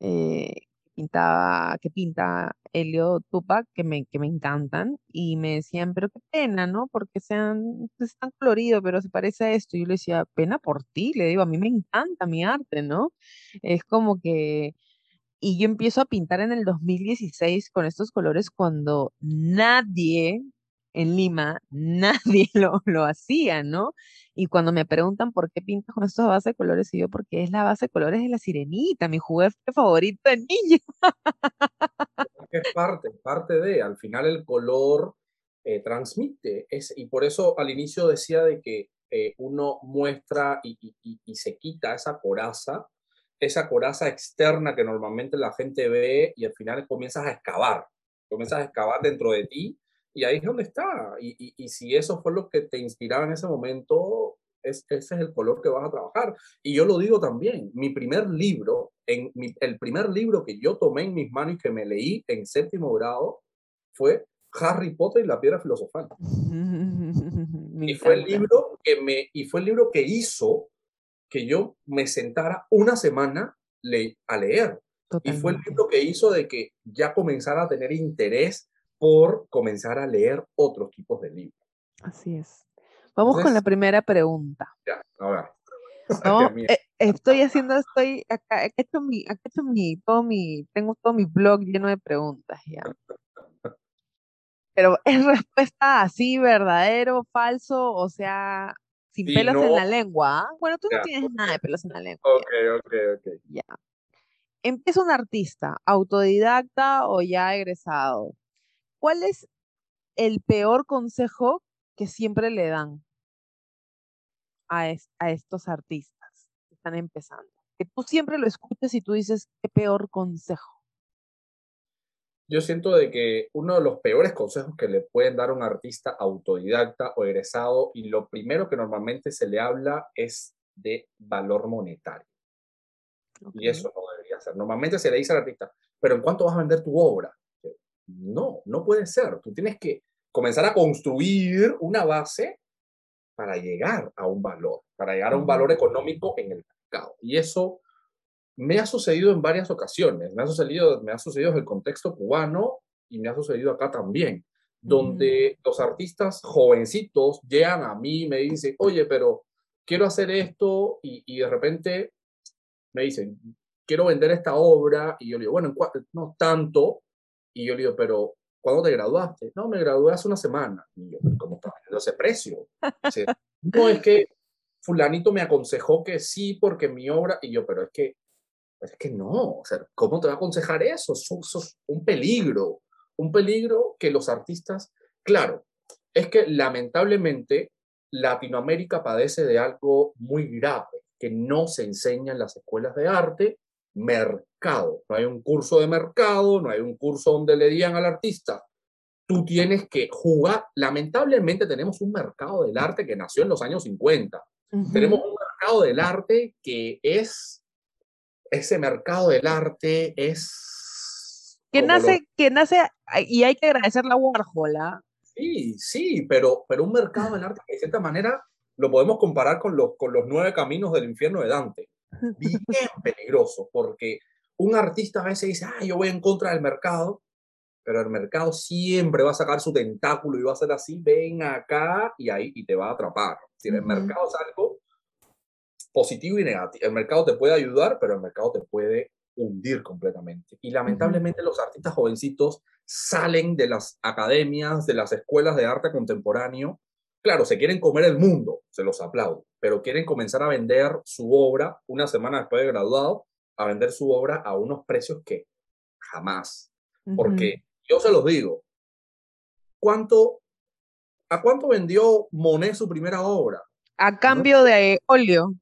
[SPEAKER 1] eh, pintaba, que pinta Helio Tupac, que me, que me encantan, y me decían, pero qué pena, ¿no? Porque sean, es tan colorido, pero se parece a esto. Y yo le decía, pena por ti, le digo, a mí me encanta mi arte, ¿no? Es como que y yo empiezo a pintar en el 2016 con estos colores cuando nadie en Lima, [LAUGHS] nadie lo, lo hacía, ¿no? Y cuando me preguntan por qué pintas con estos base de colores, y yo, porque es la base de colores de la sirenita, mi juguete favorito de niño.
[SPEAKER 2] Es parte, parte de, al final el color eh, transmite, es, y por eso al inicio decía de que eh, uno muestra y, y, y, se quita esa coraza esa coraza externa que normalmente la gente ve y al final comienzas a excavar, comienzas a excavar dentro de ti y ahí es donde está. Y, y, si eso fue lo que te inspiraba en ese momento, es, ese es el color que vas a trabajar. Y yo lo digo también, mi primer libro, en el primer libro que yo tomé en mis manos y que me leí en séptimo grado fue Harry Potter y la piedra filosofal. [LAUGHS] y fue el libro que me y fue el libro que hizo que yo me sentara una semana a leer. Y fue el libro que hizo de que ya comenzara a tener interés por comenzar a leer otros tipos de libros.
[SPEAKER 1] Así es. Vamos con la primera pregunta.
[SPEAKER 2] Ya, a ver. [LAUGHS]
[SPEAKER 1] Eh, estoy haciendo, estoy acá, he hecho mi, he hecho mi, todo mi, tengo todo mi blog lleno de preguntas ya. [LAUGHS] Pero es respuesta así, verdadero, falso, o sea, sin pelos en la lengua. Bueno, tú no tienes nada de pelos en la lengua.
[SPEAKER 2] Ok, ok, ok.
[SPEAKER 1] Ya. Empieza un artista, autodidacta o ya egresado. ¿Cuál es el peor consejo que siempre le dan a, a estos artistas que están empezando? Que tú siempre lo escuches y tú dices, qué peor consejo
[SPEAKER 2] yo siento de que uno de los peores consejos que le pueden dar a un artista autodidacta o egresado, y lo primero que normalmente se le habla es de valor monetario. Y eso no debería ser. Normalmente se le dice al artista, pero ¿en cuánto vas a vender tu obra? No, no puede ser. Tú tienes que comenzar a construir una base para llegar a un valor, para llegar a un valor económico en el mercado. Y eso me ha sucedido en varias ocasiones, me ha sucedido, me ha sucedido en el contexto cubano y me ha sucedido acá también, donde los artistas jovencitos llegan a mí y me dicen, oye, pero quiero hacer esto y, de repente me dicen, quiero vender esta obra y yo le digo, bueno, no tanto, y yo le digo, pero ¿cuándo te graduaste? No, me gradué hace una semana. Y yo, ¿cómo está vendiendo ese precio? [LAUGHS] no, es que fulanito me aconsejó que sí porque mi obra, y yo, pero es que es que no, o sea, ¿cómo te va a aconsejar eso? Eso, es un peligro, un peligro que los artistas, claro, es que lamentablemente Latinoamérica padece de algo muy grave, que no se enseña en las escuelas de arte, mercado. No hay un curso de mercado, no hay un curso donde le digan al artista, tú tienes que jugar. Lamentablemente tenemos un mercado del arte que nació en los años 50. Tenemos un mercado del arte que es ese mercado del arte es...
[SPEAKER 1] Que nace, que nace, y hay que agradecer la Warhol, ¿ah?
[SPEAKER 2] Sí, sí, pero, pero un mercado del arte que de cierta manera lo podemos comparar con los, con los nueve caminos del infierno de Dante. Bien [LAUGHS] peligroso, porque un artista a veces dice, ah, yo voy en contra del mercado, pero el mercado siempre va a sacar su tentáculo y va a ser así, ven acá y ahí y te va a atrapar. Si el mercado es algo positivo y negativo. El mercado te puede ayudar, pero el mercado te puede hundir completamente. Y lamentablemente los artistas jovencitos salen de las academias, de las escuelas de arte contemporáneo. Claro, se quieren comer el mundo, se los aplaudo, pero quieren comenzar a vender su obra una semana después de graduado, a vender su obra a unos precios que jamás. Porque yo se los digo, ¿cuánto, ¿a cuánto vendió Monet su primera obra?
[SPEAKER 1] A cambio de óleo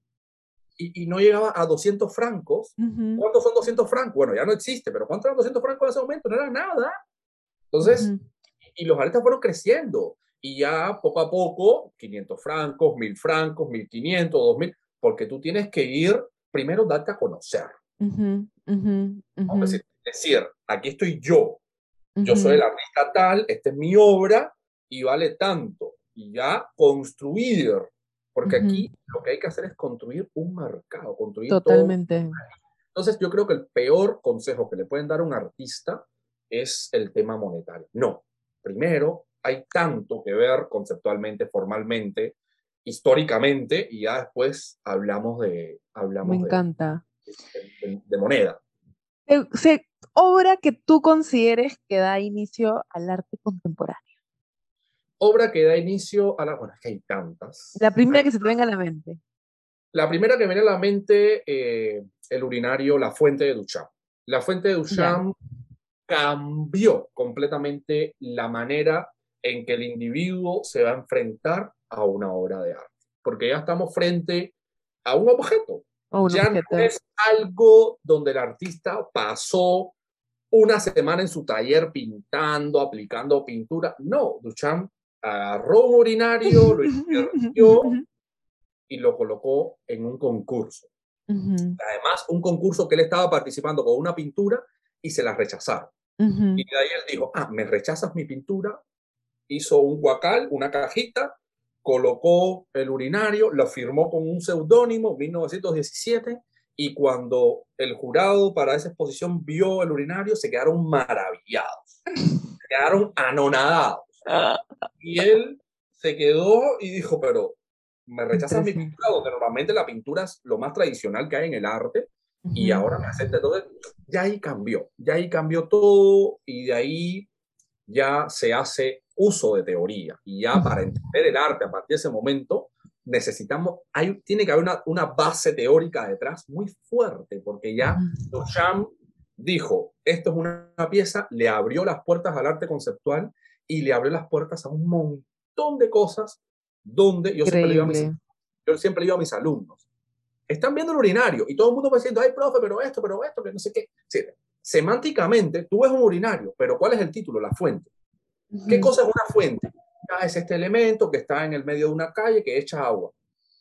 [SPEAKER 2] y, no llegaba a 200 francos. ¿Cuántos son 200 francos? Bueno, ya no existe, pero ¿cuántos eran 200 francos en ese momento? No era nada. Entonces, y los artistas fueron creciendo. Y ya poco a poco, 500 francos, 1000 francos, 1500, 2000, porque tú tienes que ir, primero darte a conocer. decir, decir, aquí estoy yo. Yo soy el artista tal, esta es mi obra y vale tanto. Y ya construir porque aquí lo que hay que hacer es construir un mercado, construir
[SPEAKER 1] Totalmente.
[SPEAKER 2] Entonces yo creo que el peor consejo que le pueden dar a un artista es el tema monetario. No, primero hay tanto que ver conceptualmente, formalmente, históricamente, y ya después hablamos de... Hablamos
[SPEAKER 1] Me encanta.
[SPEAKER 2] De, moneda.
[SPEAKER 1] obra que tú consideres que da inicio al arte contemporáneo
[SPEAKER 2] obra que da inicio a la... Bueno, es que hay tantas.
[SPEAKER 1] La primera que se te venga a la mente.
[SPEAKER 2] La primera que viene a la mente, eh, el urinario La Fuente de Duchamp. La Fuente de Duchamp cambió completamente la manera en que el individuo se va a enfrentar a una obra de arte. Porque ya estamos frente a un objeto. ya no es algo donde el artista pasó una semana en su taller pintando, aplicando pintura. No, Duchamp agarró un urinario, lo [LAUGHS] invirtió y lo colocó en un concurso. Además, un concurso que él estaba participando con una pintura y se la rechazaron. Y de ahí él dijo, ah, me rechazas mi pintura, hizo un guacal, una cajita, colocó el urinario, lo firmó con un seudónimo, 1917, y cuando el jurado para esa exposición vio el urinario, se quedaron maravillados, se quedaron anonadados. Y él se quedó y dijo, pero me rechazan mi pintura, donde normalmente la pintura es lo más tradicional que hay en el arte, y ahora me acepta todo. Ya ahí cambió, ya ahí cambió todo, y de ahí ya se hace uso de teoría. Y ya para entender el arte a partir de ese momento, necesitamos, hay, tiene que haber una, una base teórica detrás muy fuerte, porque ya Duchamp dijo, esto es una, pieza, le abrió las puertas al arte conceptual y le abrió las puertas a un montón de cosas donde yo siempre, digo a mis, yo siempre digo a mis alumnos, están viendo el urinario y todo el mundo va diciendo, ay, profe, pero esto, pero esto, que no sé qué. semánticamente, tú ves un urinario, pero ¿cuál es el título? La fuente. ¿Qué cosa es una fuente? Ah, es este elemento que está en el medio de una calle que echa agua.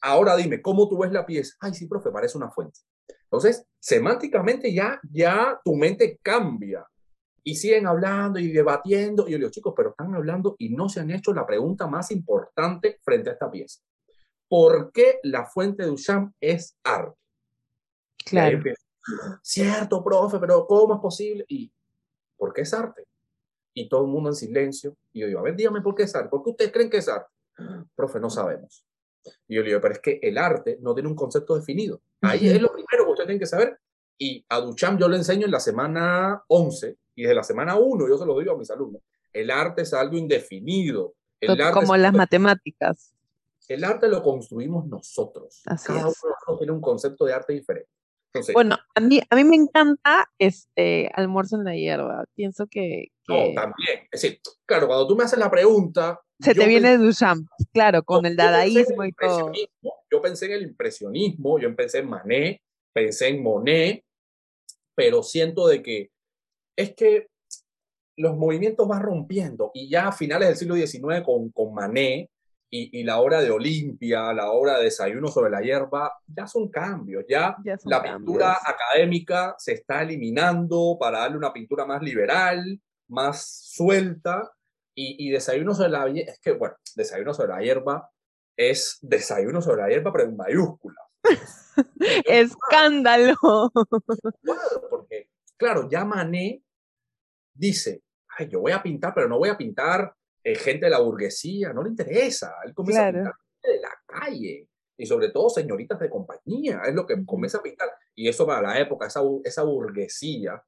[SPEAKER 2] Ahora dime, ¿cómo tú ves la pieza? Ay, sí, profe, parece una fuente. Entonces, semánticamente ya, ya tu mente cambia y siguen hablando y debatiendo. Y yo digo, chicos, pero están hablando y no se han hecho la pregunta más importante frente a esta pieza. ¿Por qué la fuente de Duchamp es arte?
[SPEAKER 1] Claro.
[SPEAKER 2] Cierto, profe, pero ¿cómo es posible? ¿Y por qué es arte? y todo el mundo en silencio. Y yo digo, a ver, dígame por qué es arte. ¿Por qué ustedes creen que es arte? Profe, no sabemos. Y yo le digo, pero es que el arte no tiene un concepto definido. Ahí es lo primero que ustedes tienen que saber. Y a Duchamp yo le enseño en la semana 11 y desde la semana 1 yo se lo digo a mis alumnos. El arte es algo indefinido. El
[SPEAKER 1] arte como las matemáticas.
[SPEAKER 2] El arte lo construimos nosotros. Cada uno tiene un concepto de arte diferente
[SPEAKER 1] bueno, a mí, a mí me encanta este almuerzo en la hierba. Pienso que,
[SPEAKER 2] No, también. Es decir, claro, cuando tú me haces la pregunta.
[SPEAKER 1] Se te viene Duchamp, claro, con el dadaísmo y todo.
[SPEAKER 2] Yo pensé en el impresionismo, yo pensé en Manet, pensé en Monet, pero siento de que es que los movimientos van rompiendo y ya a finales del siglo XIX con, con Manet y, la obra de Olimpia, la obra de Desayuno sobre la hierba, ya son cambios, ya, la pintura académica se está eliminando para darle una pintura más liberal, más suelta, y, Desayuno sobre la es que, bueno, Desayuno sobre la hierba es Desayuno sobre la hierba, pero en mayúsculas. [LAUGHS]
[SPEAKER 1] ¡Escándalo!
[SPEAKER 2] Claro, porque, claro, ya Mané dice, ay, yo voy a pintar, pero no voy a pintar eh, gente de la burguesía, no le interesa. Él comienza a pintar de la calle y sobre todo señoritas de compañía, es lo que comienza a pintar. Y eso para la época, esa, esa burguesía,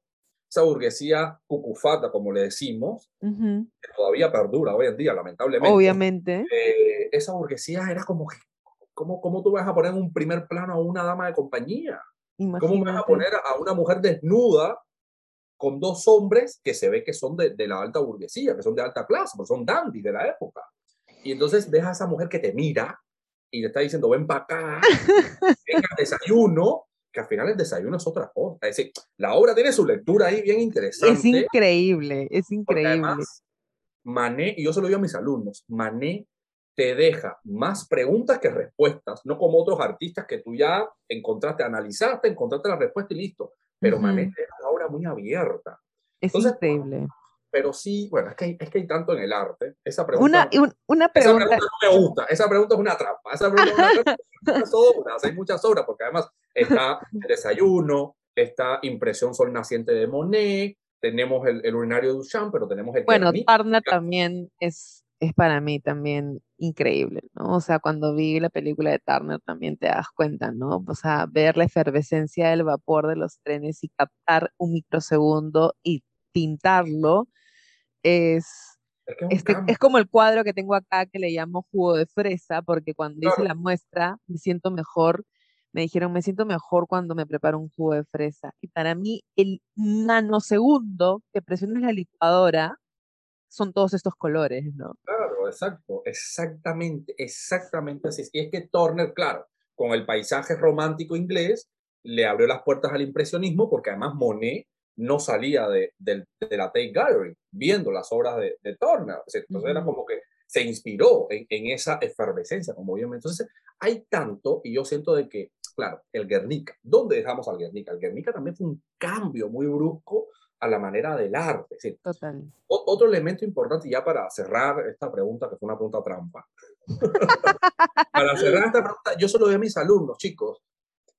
[SPEAKER 2] esa burguesía cucufata, como le decimos, que todavía perdura hoy en día, lamentablemente.
[SPEAKER 1] Obviamente.
[SPEAKER 2] Eh, esa burguesía era como que, ¿cómo, ¿cómo tú vas a poner en un primer plano a una dama de compañía? ¿Cómo vas a poner a una mujer desnuda con dos hombres que se ve que son de, la alta burguesía, que son de alta clase, pues son dandies de la época. Y entonces ves a esa mujer que te mira y le está diciendo, ven para acá, [LAUGHS] venga desayuno, que al final el desayuno es otra cosa. Es decir, la obra tiene su lectura ahí bien interesante.
[SPEAKER 1] Es increíble, es increíble.
[SPEAKER 2] Además, Mané, y yo se lo digo a mis alumnos, Mané te deja más preguntas que respuestas, no como otros artistas que tú ya encontraste, analizaste, encontraste la respuesta y listo. Pero Mané te deja muy abierta.
[SPEAKER 1] Es increíble.
[SPEAKER 2] Pero sí, bueno, es que, hay, es que hay tanto en el arte. Esa pregunta,
[SPEAKER 1] una, una pregunta,
[SPEAKER 2] esa pregunta no me gusta. Esa pregunta es una trampa. Esa pregunta es una trampa. muchas obras, hay muchas obras, porque además está el desayuno, está Impresión Sol Naciente de Monet, tenemos el, el urinario de Duchamp, pero tenemos el...
[SPEAKER 1] Bueno, Turner también es, es para mí también increíble, ¿no? O sea, cuando vi la película de Turner también te das cuenta, ¿no? O sea, ver la efervescencia del vapor de los trenes y captar un microsegundo y pintarlo es, es, es, como el cuadro que tengo acá que le llamo jugo de fresa, porque cuando hice la muestra me siento mejor, me dijeron, me siento mejor cuando me preparo un jugo de fresa. Y para mí, el nanosegundo que presionas la licuadora son todos estos colores, ¿no?
[SPEAKER 2] Claro, exacto, exactamente, exactamente así. Y es que Turner, claro, con el paisaje romántico inglés, le abrió las puertas al impresionismo porque además Monet no salía de, la Tate Gallery viendo las obras de, Turner. Entonces era como que se inspiró en, esa efervescencia, como bien. Entonces hay tanto, y yo siento de que, claro, el Guernica, ¿dónde dejamos al Guernica? El Guernica también fue un cambio muy brusco a la manera del arte.
[SPEAKER 1] Total.
[SPEAKER 2] otro elemento importante, ya para cerrar esta pregunta, que fue una pregunta trampa. [LAUGHS] para cerrar esta pregunta, yo solo doy a mis alumnos, chicos,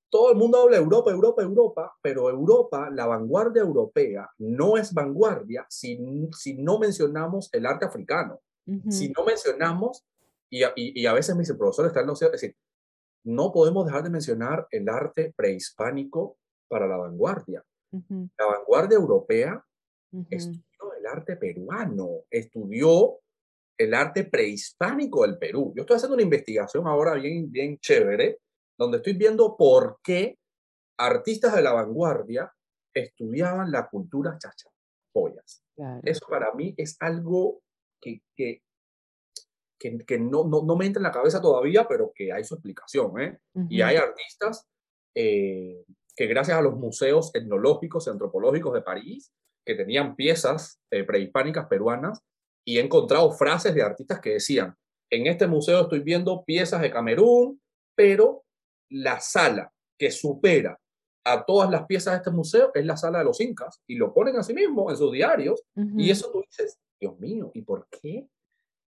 [SPEAKER 2] todo el mundo habla Europa, Europa, Europa, pero Europa, la vanguardia europea, no es vanguardia si, si no mencionamos el arte africano. Si no mencionamos, y, y, a veces me dice, profesor, está en es decir, no podemos dejar de mencionar el arte prehispánico para la vanguardia. La vanguardia europea estudió el arte peruano, estudió el arte prehispánico del Perú. Yo estoy haciendo una investigación ahora bien, bien chévere donde estoy viendo por qué artistas de la vanguardia estudiaban la cultura chachapollas. Eso para mí es algo que, que, que, no, no, no, me entra en la cabeza todavía, pero que hay su explicación. ¿eh? Y hay artistas eh, que gracias a los museos etnológicos y antropológicos de París, que tenían piezas eh, prehispánicas peruanas, y he encontrado frases de artistas que decían, en este museo estoy viendo piezas de Camerún, pero la sala que supera a todas las piezas de este museo es la sala de los incas y lo ponen así mismo en sus diarios y eso tú dices, Dios mío, ¿y por qué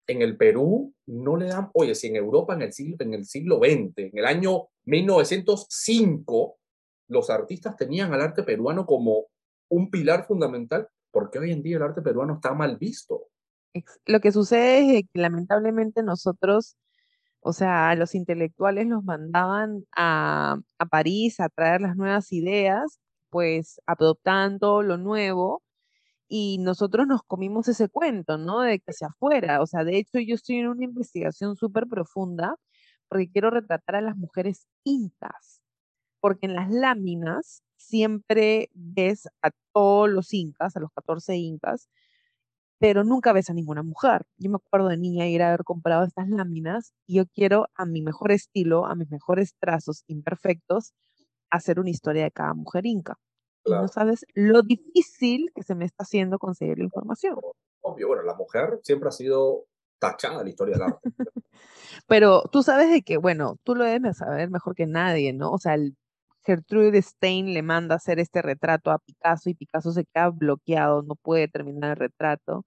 [SPEAKER 2] en el Perú no le dan, oye, si en Europa en el siglo, en el siglo XX, en el año 1905, los artistas tenían al arte peruano como un pilar fundamental, ¿por qué hoy en día el arte peruano está mal visto?
[SPEAKER 1] Lo que sucede es que lamentablemente nosotros o sea, los intelectuales los mandaban a, París a traer las nuevas ideas, pues adoptando lo nuevo, y nosotros nos comimos ese cuento, ¿no? De que hacia afuera. O sea, de hecho, yo estoy en una investigación súper profunda porque quiero retratar a las mujeres incas, porque en las láminas siempre ves a todos los incas, a los 14 incas, pero nunca ves a ninguna mujer. Yo me acuerdo de niña ir a haber comprado estas láminas y yo quiero a mi mejor estilo, a mis mejores trazos imperfectos, hacer una historia de cada mujer inca. Y no sabes lo difícil que se me está haciendo conseguir la información.
[SPEAKER 2] Obvio, bueno, la mujer siempre ha sido tachada la historia del arte. [LAUGHS]
[SPEAKER 1] pero tú sabes de que, bueno, tú lo debes saber mejor que nadie, ¿no? O sea, el Gertrude Stein le manda hacer este retrato a Picasso y Picasso se queda bloqueado, no puede terminar el retrato.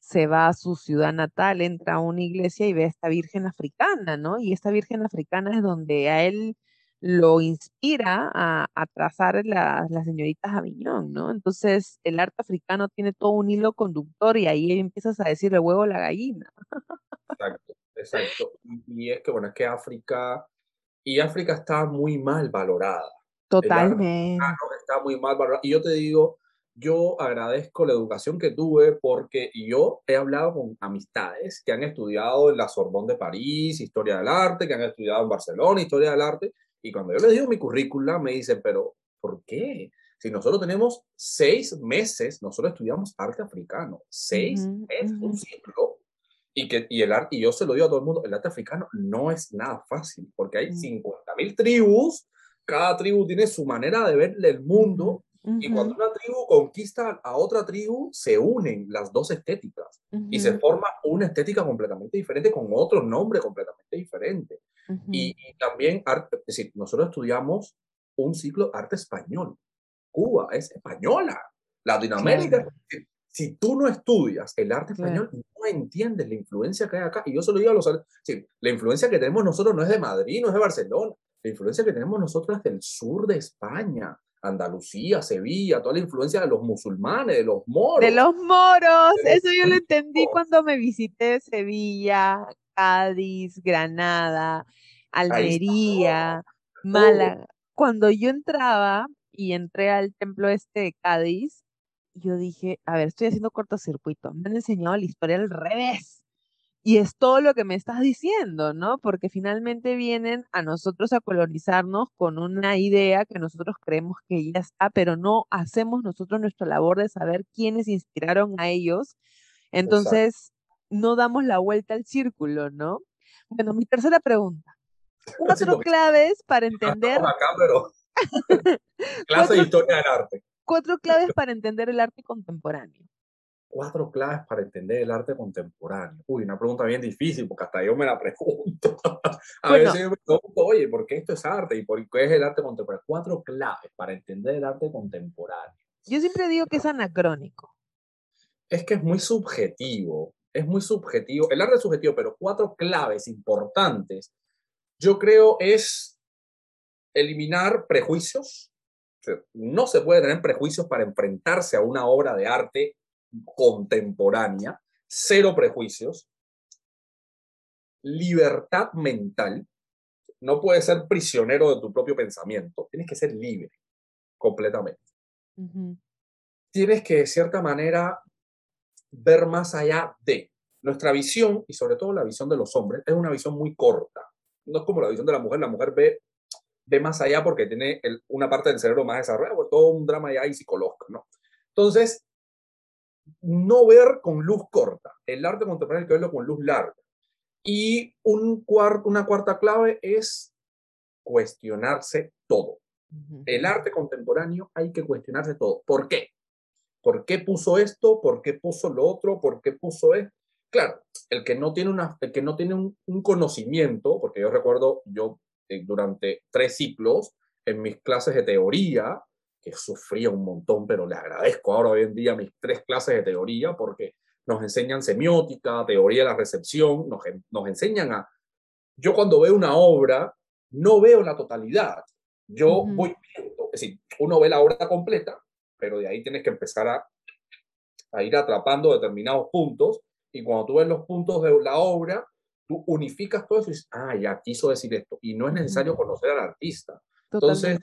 [SPEAKER 1] Se va a su ciudad natal, entra a una iglesia y ve a esta virgen africana, ¿no? Y esta virgen africana es donde a él lo inspira a, trazar las señoritas Aviñón, ¿no? Entonces, el arte africano tiene todo un hilo conductor y ahí empiezas a decir el huevo a la gallina.
[SPEAKER 2] Exacto, exacto. Y es que, bueno, es que África y África está muy mal valorada.
[SPEAKER 1] Totalmente.
[SPEAKER 2] Está muy mal valorada. Y yo te digo, yo agradezco la educación que tuve porque yo he hablado con amistades que han estudiado en la Sorbonne de París, Historia del Arte, que han estudiado en Barcelona, Historia del Arte, y cuando yo les digo mi currícula, me dicen, pero ¿por qué? Si nosotros tenemos seis meses, nosotros estudiamos arte africano, seis meses, un ciclo, y, que, y, el arte, y yo se lo digo a todo el mundo, el arte africano no es nada fácil, porque hay 50.000 tribus, cada tribu tiene su manera de ver el mundo, y cuando una tribu conquista a otra tribu, se unen las dos estéticas, y se forma una estética completamente diferente, con otro nombre completamente diferente. y, también, arte, es decir, nosotros estudiamos un ciclo arte español. Cuba es española. Latinoamérica, si tú no estudias el arte español, no entiendes la influencia que hay acá. Y yo se lo digo a los... Sí, la influencia que tenemos nosotros no es de Madrid, no es de Barcelona. La influencia que tenemos nosotros es del sur de España. Andalucía, Sevilla, toda la influencia de los musulmanes, de los moros.
[SPEAKER 1] De los moros, eso yo lo entendí cuando me visité Sevilla, Cádiz, Granada, Almería, Málaga. Cuando yo entraba y entré al templo este de Cádiz, yo dije, a ver, estoy haciendo cortocircuito, me han enseñado la historia al revés. Y es todo lo que me estás diciendo, ¿no? Porque finalmente vienen a nosotros a colonizarnos con una idea que nosotros creemos que ya está, pero no hacemos nosotros nuestra labor de saber quiénes inspiraron a ellos. Entonces, no damos la vuelta al círculo, ¿no? Bueno, mi tercera pregunta. [LAUGHS] Cuatro claves para [LAUGHS] entender.
[SPEAKER 2] Acá, pero... [LAUGHS] Clase de historia del arte.
[SPEAKER 1] Cuatro claves para entender el arte contemporáneo.
[SPEAKER 2] Cuatro claves para entender el arte contemporáneo. Uy, una pregunta bien difícil porque hasta yo me la pregunto. [LAUGHS] A veces yo me pregunto, oye, ¿por qué esto es arte y por qué es el arte contemporáneo? Cuatro claves para entender el arte contemporáneo.
[SPEAKER 1] Yo siempre digo que es anacrónico.
[SPEAKER 2] Es que es muy subjetivo, es muy subjetivo. El arte es subjetivo, pero cuatro claves importantes, yo creo, es eliminar prejuicios. No se puede tener prejuicios para enfrentarse a una obra de arte contemporánea. Cero prejuicios. Libertad mental. No puedes ser prisionero de tu propio pensamiento. Tienes que ser libre completamente. Tienes que, de cierta manera, ver más allá de nuestra visión y sobre todo la visión de los hombres. Es una visión muy corta. No es como la visión de la mujer. La mujer ve ve más allá porque tiene una parte del cerebro más desarrollada, todo un drama ya y psicológico, ¿no? Entonces, no ver con luz corta. El arte contemporáneo hay que verlo con luz larga. Y un una cuarta clave es cuestionarse todo. El arte contemporáneo hay que cuestionarse todo. ¿Por qué? ¿Por qué puso esto? ¿Por qué puso lo otro? ¿Por qué puso esto? Claro, el que no tiene, una, el que no tiene un conocimiento, porque yo recuerdo, yo durante tres ciclos en mis clases de teoría, que sufría un montón, pero le agradezco ahora hoy en día mis tres clases de teoría porque nos enseñan semiótica, teoría de la recepción, nos, nos enseñan a... Yo cuando veo una obra, no veo la totalidad, yo voy viendo, es decir, uno ve la obra completa, pero de ahí tienes que empezar a, a ir atrapando determinados puntos y cuando tú ves los puntos de la obra, tú unificas todo eso y dices, ah, ya quiso decir esto. Y no es necesario conocer al artista. Entonces,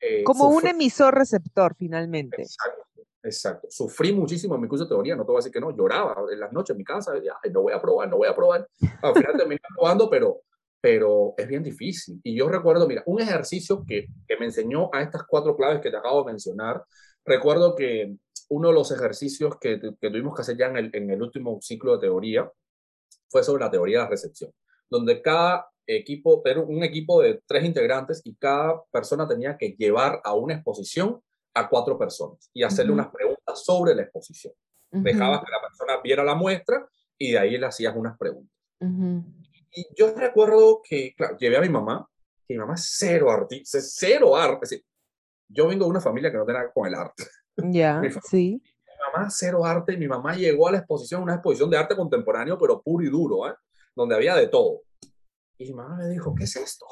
[SPEAKER 1] eh, Como un emisor receptor, finalmente.
[SPEAKER 2] Exacto, exacto. Sufrí muchísimo en mi curso de teoría, no te voy a decir que no, lloraba en las noches en mi casa, ay, no voy a probar, no voy a probar. Al final terminé [LAUGHS] probando, pero, pero es bien difícil. Y yo recuerdo, mira, un ejercicio que, que me enseñó a estas cuatro claves que te acabo de mencionar, recuerdo que uno de los ejercicios que, que tuvimos que hacer ya en el, en el último ciclo de teoría, fue sobre la teoría de la recepción, donde cada equipo, era un equipo de tres integrantes y cada persona tenía que llevar a una exposición a cuatro personas y hacerle unas preguntas sobre la exposición. Dejabas que la persona viera la muestra y de ahí le hacías unas preguntas. Y yo recuerdo que, claro, llevé a mi mamá, que mi mamá es cero artista, cero arte. yo vengo de una familia que no tiene nada con el arte.
[SPEAKER 1] Ya, [LAUGHS] sí
[SPEAKER 2] mamá cero arte. Mi mamá llegó a la exposición, una exposición de arte contemporáneo, pero puro y duro, ¿eh? donde había de todo. Y mi mamá me dijo, ¿qué es esto?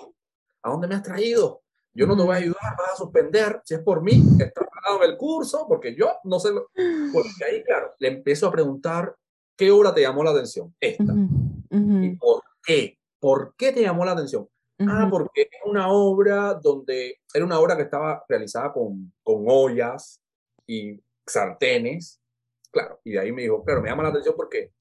[SPEAKER 2] ¿A dónde me has traído? Yo no te voy a ayudar, vas a suspender. Si es por mí, está pagado el curso, porque yo no sé. Lo... [GASPS] Porque ahí, claro, le empiezo a preguntar, ¿qué obra te llamó la atención? Esta. ¿Y por qué? ¿Por qué te llamó la atención? Ah, porque es una obra donde era una obra que estaba realizada con, con ollas y sartenes, claro, y de ahí me dijo, claro, me llama la atención porque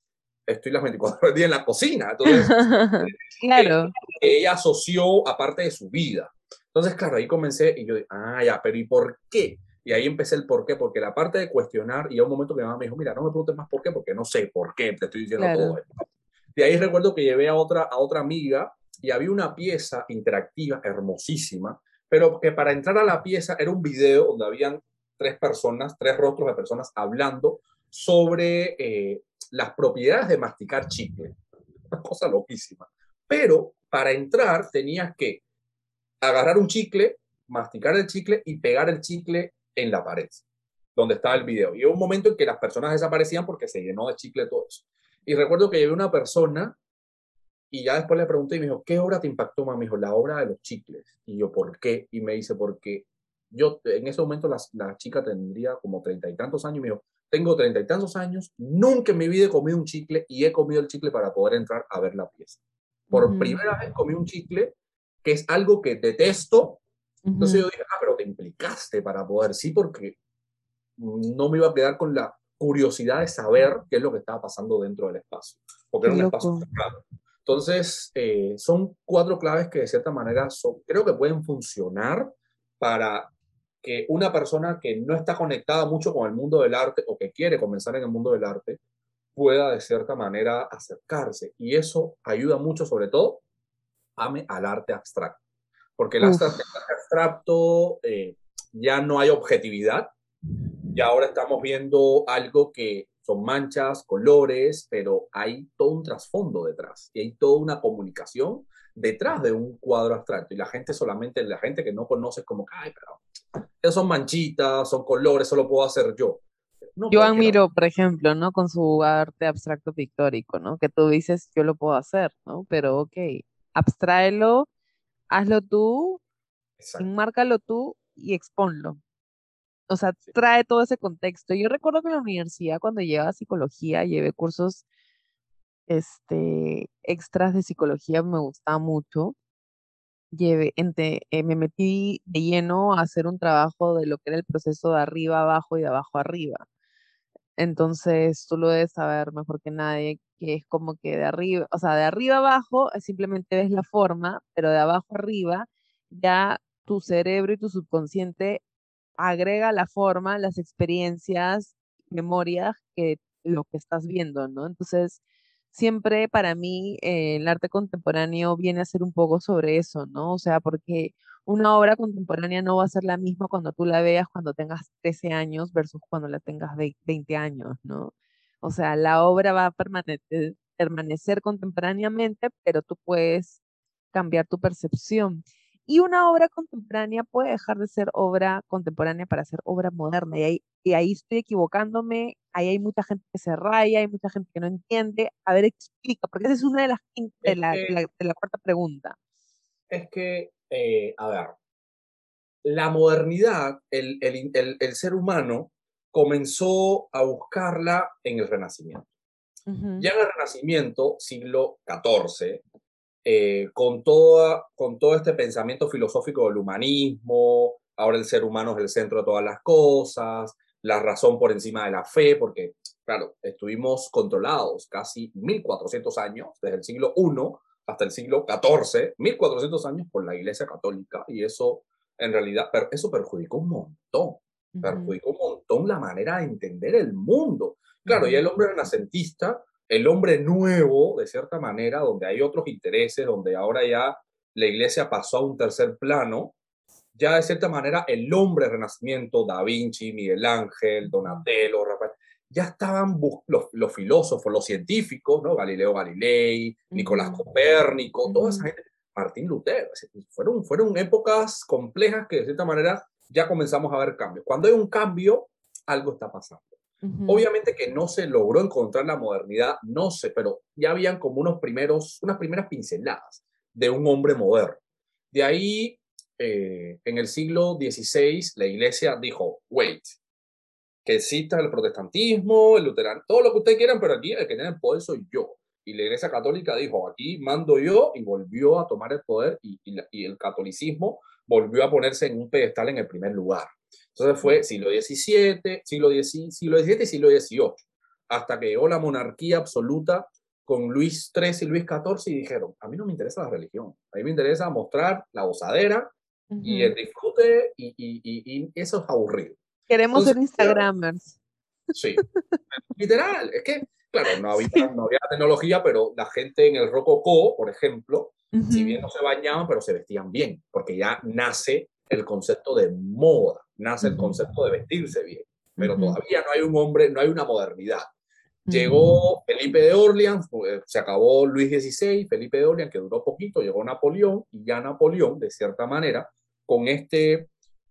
[SPEAKER 2] estoy las 24 horas del día en la cocina, entonces, [LAUGHS]
[SPEAKER 1] claro.
[SPEAKER 2] Ella, asoció aparte de su vida. Entonces, claro, ahí comencé y yo, ah, ya, pero ¿y por qué? Y ahí empecé el por qué, porque la parte de cuestionar, y a un momento que mi mamá me dijo, mira, no me preguntes más por qué, porque no sé por qué, te estoy diciendo todo esto. De ahí recuerdo que llevé a otra, a otra amiga y había una pieza interactiva hermosísima, pero que para entrar a la pieza era un video donde habían tres personas, tres rostros de personas hablando sobre eh, las propiedades de masticar chicle. Una cosa loquísima. Pero para entrar tenías que agarrar un chicle, masticar el chicle y pegar el chicle en la pared, donde estaba el video. Y hubo un momento en que las personas desaparecían porque se llenó de chicle todo eso. Y recuerdo que llevé una persona y ya después le pregunté y me dijo, ¿qué obra te impactó, más? Me dijo, la obra de los chicles. Y yo, ¿por qué? Y me dice, porque yo en ese momento la, la chica tendría como treinta y tantos años y me dijo, tengo treinta y tantos años, nunca en mi vida he comido un chicle y he comido el chicle para poder entrar a ver la pieza. Por primera vez comí un chicle, que es algo que detesto. Entonces yo dije, ah, pero te implicaste para poder, sí, porque no me iba a quedar con la curiosidad de saber qué es lo que estaba pasando dentro del espacio, porque era un espacio cerrado. Entonces, eh, son cuatro claves que de cierta manera son, creo que pueden funcionar para que una persona que no está conectada mucho con el mundo del arte o que quiere comenzar en el mundo del arte pueda de cierta manera acercarse. Y eso ayuda mucho, sobre todo, ame al arte abstracto. Porque el arte abstracto eh, ya no hay objetividad, y ahora estamos viendo algo que son manchas, colores, pero hay todo un trasfondo detrás y hay toda una comunicación detrás de un cuadro abstracto y la gente solamente, la gente que no conoce como, ay, pero esas son manchitas, son colores, solo puedo hacer yo.
[SPEAKER 1] yo admiro, por ejemplo, ¿no? Con su arte abstracto pictórico, ¿no? Que tú dices, yo lo puedo hacer, ¿no? Pero, ok, abstráelo, hazlo tú, enmárcalo tú y expónlo. O sea, trae todo ese contexto. Yo recuerdo que en la universidad, cuando llevaba psicología, llevé cursos este, extras de psicología, me gustaba mucho. Llevé, eh, me metí de lleno a hacer un trabajo de lo que era el proceso de arriba abajo y de abajo arriba. Entonces, tú lo debes saber mejor que nadie, que es como que de arriba, o sea, de arriba abajo eh, simplemente ves la forma, pero de abajo arriba ya tu cerebro y tu subconsciente agrega la forma, las experiencias, memorias que lo que estás viendo, ¿no? Entonces, siempre para mí eh, el arte contemporáneo viene a ser un poco sobre eso, ¿no? O sea, porque una obra contemporánea no va a ser la misma cuando tú la veas cuando tengas 13 años versus cuando la tengas 20 años, ¿no? O sea, la obra va a permanecer, permanecer contemporáneamente, pero tú puedes cambiar tu percepción. Y una obra contemporánea puede dejar de ser obra contemporánea para ser obra moderna. Y ahí, y ahí estoy equivocándome, ahí hay mucha gente que se raya, hay mucha gente que no entiende. A ver, explica, porque esa es una de las de la, de la, cuarta pregunta.
[SPEAKER 2] Es que, eh, a ver, la modernidad, el, el, el, el, ser humano comenzó a buscarla en el Renacimiento. Ya en el Renacimiento, siglo XIV, eh, con, toda, con todo este pensamiento filosófico del humanismo, ahora el ser humano es el centro de todas las cosas, la razón por encima de la fe, porque, claro, estuvimos controlados casi 1400 años, desde el siglo I hasta el siglo XIV, 1400 años por la Iglesia Católica, y eso en realidad, eso perjudicó un montón, perjudicó un montón la manera de entender el mundo. Claro, y el hombre renacentista el hombre nuevo, de cierta manera, donde hay otros intereses, donde ahora ya la iglesia pasó a un tercer plano, ya de cierta manera el hombre renacimiento, Da Vinci, Miguel Ángel, Donatello, Rafael, ya estaban los, filósofos, los científicos, ¿no? Galileo Galilei, Nicolás Copérnico, toda esa gente, Martín Lutero, fueron, fueron épocas complejas que de cierta manera ya comenzamos a ver cambios. Cuando hay un cambio, algo está pasando. Obviamente que no se logró encontrar la modernidad, no sé, pero ya habían como unos primeros, unas primeras pinceladas de un hombre moderno. De ahí, eh, en el siglo XVI, la iglesia dijo, wait, que exista el protestantismo, el luterano, todo lo que ustedes quieran, pero aquí el que tiene el poder soy yo. Y la iglesia católica dijo, aquí mando yo, y volvió a tomar el poder, y, y el catolicismo volvió a ponerse en un pedestal en el primer lugar. Entonces fue siglo XVII, siglo, XVII, siglo XVII y siglo XVIII, hasta que llegó la monarquía absoluta con Luis XIII y Luis XIV y dijeron, a mí no me interesa la religión, a mí me interesa mostrar la gozadera y el disfrute y, y, y, eso es aburrido.
[SPEAKER 1] Queremos ser Instagramers.
[SPEAKER 2] Sí, literal, es que, claro, no había, no había tecnología, pero la gente en el rococó, por ejemplo, si bien no se bañaban, pero se vestían bien, porque ya nace el concepto de moda, nace el concepto de vestirse bien, pero todavía no hay un hombre, no hay una modernidad. Llegó Felipe de Orleans, se acabó Luis XVI, Felipe de Orleans, que duró poquito, llegó Napoleón, y ya Napoleón, de cierta manera, con este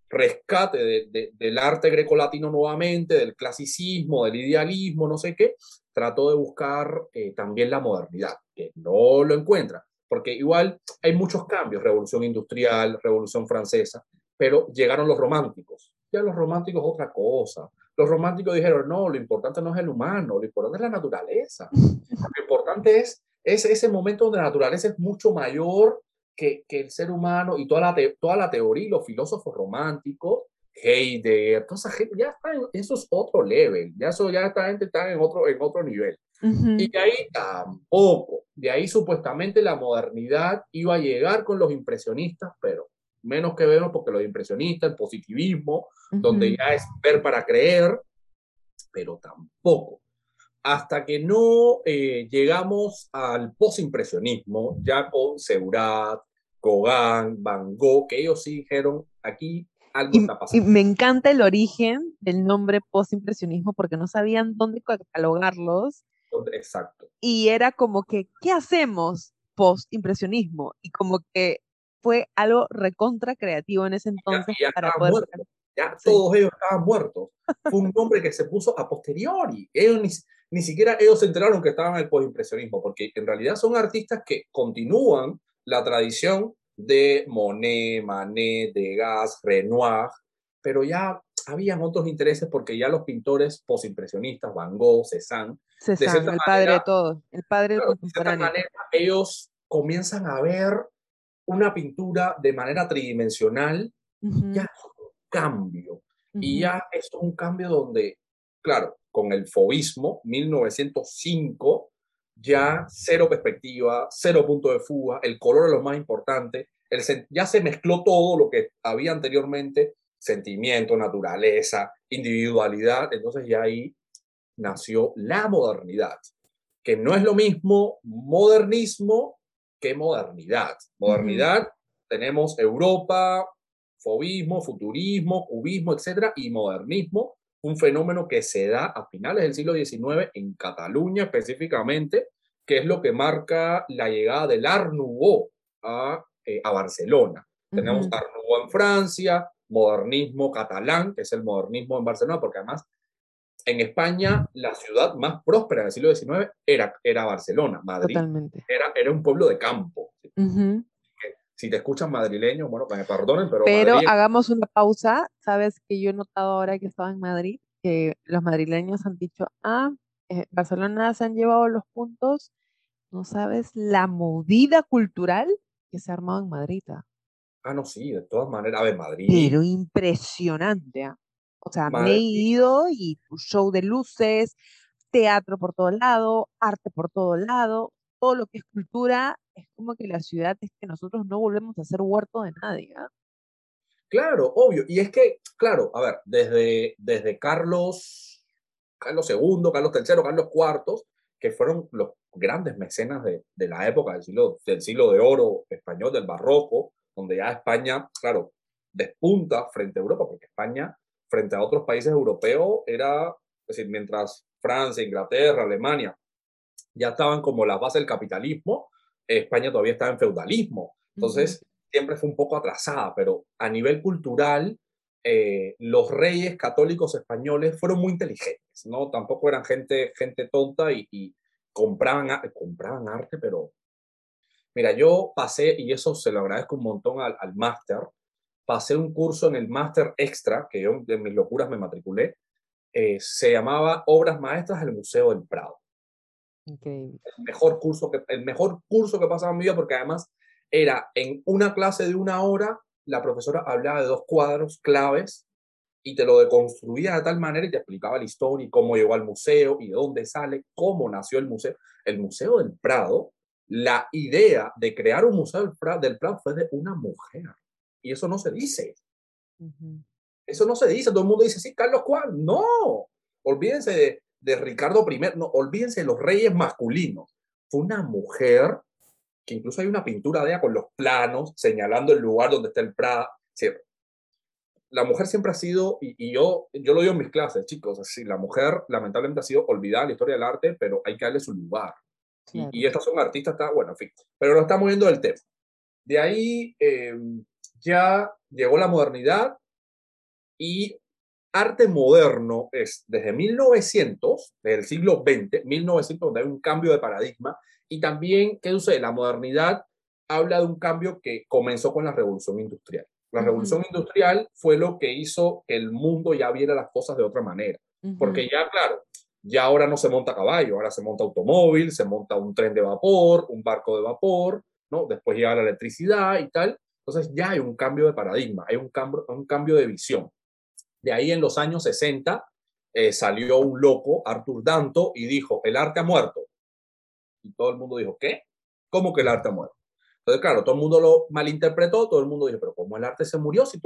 [SPEAKER 2] rescate del arte grecolatino nuevamente, del clasicismo, del idealismo, no sé qué, trató de buscar eh, también la modernidad, que no lo encuentra porque igual hay muchos cambios, revolución industrial, revolución francesa, pero llegaron los románticos. Ya los románticos otra cosa. Los románticos dijeron, no, lo importante no es el humano, lo importante es la naturaleza. Lo importante es, es ese momento donde la naturaleza es mucho mayor que, que el ser humano y toda la, toda la teoría y los filósofos románticos, Heidegger, toda esa gente, ya está eso es otro level, ya eso ya esta gente está en otro, en otro nivel. Y de ahí tampoco. De ahí supuestamente la modernidad iba a llegar con los impresionistas, pero menos que vemos porque los impresionistas, el positivismo, donde ya es ver para creer, pero tampoco. Hasta que no eh, llegamos al postimpresionismo, ya con Seurat, Gauguin, Van Gogh, que ellos sí dijeron, aquí algo está pasando.
[SPEAKER 1] Y me encanta el origen del nombre postimpresionismo porque no sabían dónde catalogarlos
[SPEAKER 2] Exacto.
[SPEAKER 1] Y era como que, ¿qué hacemos? post-impresionismo y como que fue algo recontra creativo en ese entonces para poder...
[SPEAKER 2] Ya todos ellos estaban muertos. Fue un nombre que se puso a posteriori. Ellos ni, ni siquiera ellos se enteraron que estaban en el postimpresionismo, porque en realidad son artistas que continúan la tradición de Monet, Manet, Degas, Renoir, pero ya habían otros intereses porque ya los pintores postimpresionistas, Van Gogh, Cézanne,
[SPEAKER 1] Cézanne el padre de todos, el padre
[SPEAKER 2] claro, De cierta manera, ellos comienzan a ver una pintura de manera tridimensional, ya es un cambio. Y ya es un cambio donde, claro, con el fobismo, 1905, ya cero perspectiva, cero punto de fuga, el color es lo más importante, el, ya se mezcló todo lo que había anteriormente, sentimiento, naturaleza, individualidad, entonces ya ahí nació la modernidad, que no es lo mismo modernismo que modernidad. Modernidad, tenemos Europa, fobismo, futurismo, cubismo, etcétera, y modernismo, un fenómeno que se da a finales del siglo XIX en Cataluña específicamente, que es lo que marca la llegada del Art Nouveau a, eh, a Barcelona. Tenemos Art Nouveau en Francia, modernismo catalán, que es el modernismo en Barcelona, porque además en España la ciudad más próspera del siglo XIX era, era Barcelona, Madrid. Era, era un pueblo de campo. Si te escuchan madrileños, bueno, me perdonen, pero...
[SPEAKER 1] Pero hagamos una pausa. Sabes que yo he notado ahora que estaba en Madrid que los madrileños han dicho, ah, eh, Barcelona se han llevado los puntos. No sabes la movida cultural que se ha armado en Madrid.
[SPEAKER 2] ¿ah? ah, no, sí, de todas maneras. A ver, Madrid.
[SPEAKER 1] Pero impresionante. ¿ah? O sea, me he ido y show de luces, teatro por todo lado, arte por todo lado, todo lo que es cultura es como que la ciudad es que nosotros no volvemos a ser huerto de nadie. ¿ah?
[SPEAKER 2] Claro, obvio. Y es que, claro, a ver, desde, desde Carlos, Carlos II, Carlos III, Carlos IV, que fueron los grandes mecenas de, de, la época del siglo, del siglo de oro español, del barroco, donde ya España, claro, despunta frente a Europa, porque España, frente a otros países europeos, era, es decir, mientras Francia, Inglaterra, Alemania ya estaban como la base del capitalismo, España todavía estaba en feudalismo. Entonces, siempre fue un poco atrasada, pero a nivel cultural, eh, los reyes católicos españoles fueron muy inteligentes, ¿no? Tampoco eran gente, gente tonta y, compraban, compraban arte, pero... Mira, yo pasé, y eso se lo agradezco un montón al, al máster, pasé un curso en el máster extra, que yo de mis locuras me matriculé, eh, se llamaba Obras Maestras del Museo del Prado.
[SPEAKER 1] El
[SPEAKER 2] mejor curso que, el mejor curso que pasaba en mi vida, porque además era en una clase de una hora, la profesora hablaba de dos cuadros claves y te lo deconstruía de tal manera y te explicaba la historia y cómo llegó al museo y de dónde sale, cómo nació el museo. El Museo del Prado, la idea de crear un museo del Prado, del Prado fue de una mujer. Y eso no se dice. Eso no se dice. Todo el mundo dice, sí, Carlos Juan. No. Olvídense de, de Ricardo I, no, olvídense de los reyes masculinos. Fue una mujer que incluso hay una pintura de ella con los planos señalando el lugar donde está el Prada. la mujer siempre ha sido, y, yo, yo lo digo en mis clases, chicos, así, la mujer lamentablemente ha sido olvidada en la historia del arte, pero hay que darle su lugar. Y, estas son artistas, está, bueno, en fin, pero nos estamos viendo del tema. De ahí em, ya llegó la modernidad y arte moderno es desde 1900, desde el siglo XX, 1900, donde hay un cambio de paradigma, y también, ¿qué sucede? La modernidad habla de un cambio que comenzó con la revolución industrial. La revolución industrial fue lo que hizo que el mundo ya viera las cosas de otra manera, porque ya, claro, ya ahora no se monta caballo, ahora se monta automóvil, se monta un tren de vapor, un barco de vapor, ¿no? Después llega la electricidad y tal. Entonces ya hay un cambio de paradigma, hay un cambio, un cambio de visión. De ahí en los años 60 eh, salió un loco, Arthur Danto, y dijo, el arte ha muerto. Y todo el mundo dijo, ¿qué? ¿Cómo que el arte ha muerto? Entonces, claro, todo el mundo lo malinterpretó, todo el mundo dijo, pero ¿cómo el arte se murió? Sí.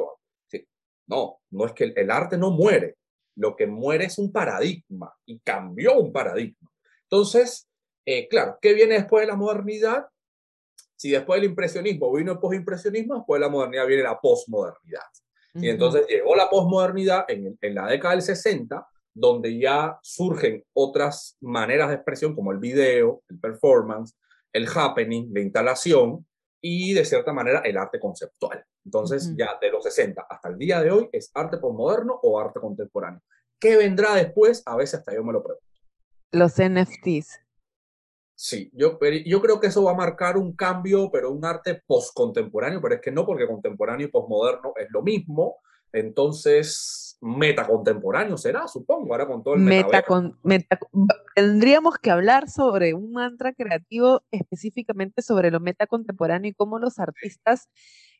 [SPEAKER 2] No, no es que el, arte no muere, lo que muere es un paradigma y cambió un paradigma. Entonces, eh, claro, ¿qué viene después de la modernidad? Si después del impresionismo vino el postimpresionismo, después de la modernidad viene la posmodernidad. Y entonces llegó la posmodernidad en, en la década del 60, donde ya surgen otras maneras de expresión como el video, el performance, el happening, la instalación y de cierta manera el arte conceptual. Entonces, ya de los 60 hasta el día de hoy es arte postmoderno o arte contemporáneo. ¿Qué vendrá después? A veces hasta yo me lo pregunto.
[SPEAKER 1] Los NFTs.
[SPEAKER 2] Sí, yo, yo creo que eso va a marcar un cambio, pero un arte postcontemporáneo, pero es que no, porque contemporáneo y postmoderno es lo mismo. Entonces, metacontemporáneo será, supongo, ahora con todo el
[SPEAKER 1] meta, con, Tendríamos que hablar sobre un mantra creativo específicamente sobre lo metacontemporáneo y cómo los artistas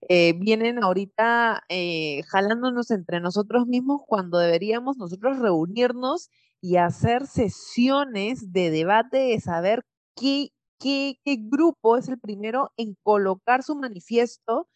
[SPEAKER 1] eh, vienen ahorita eh, jalándonos entre nosotros mismos cuando deberíamos nosotros reunirnos y hacer sesiones de debate de saber qué, qué, qué grupo es el primero en colocar su manifiesto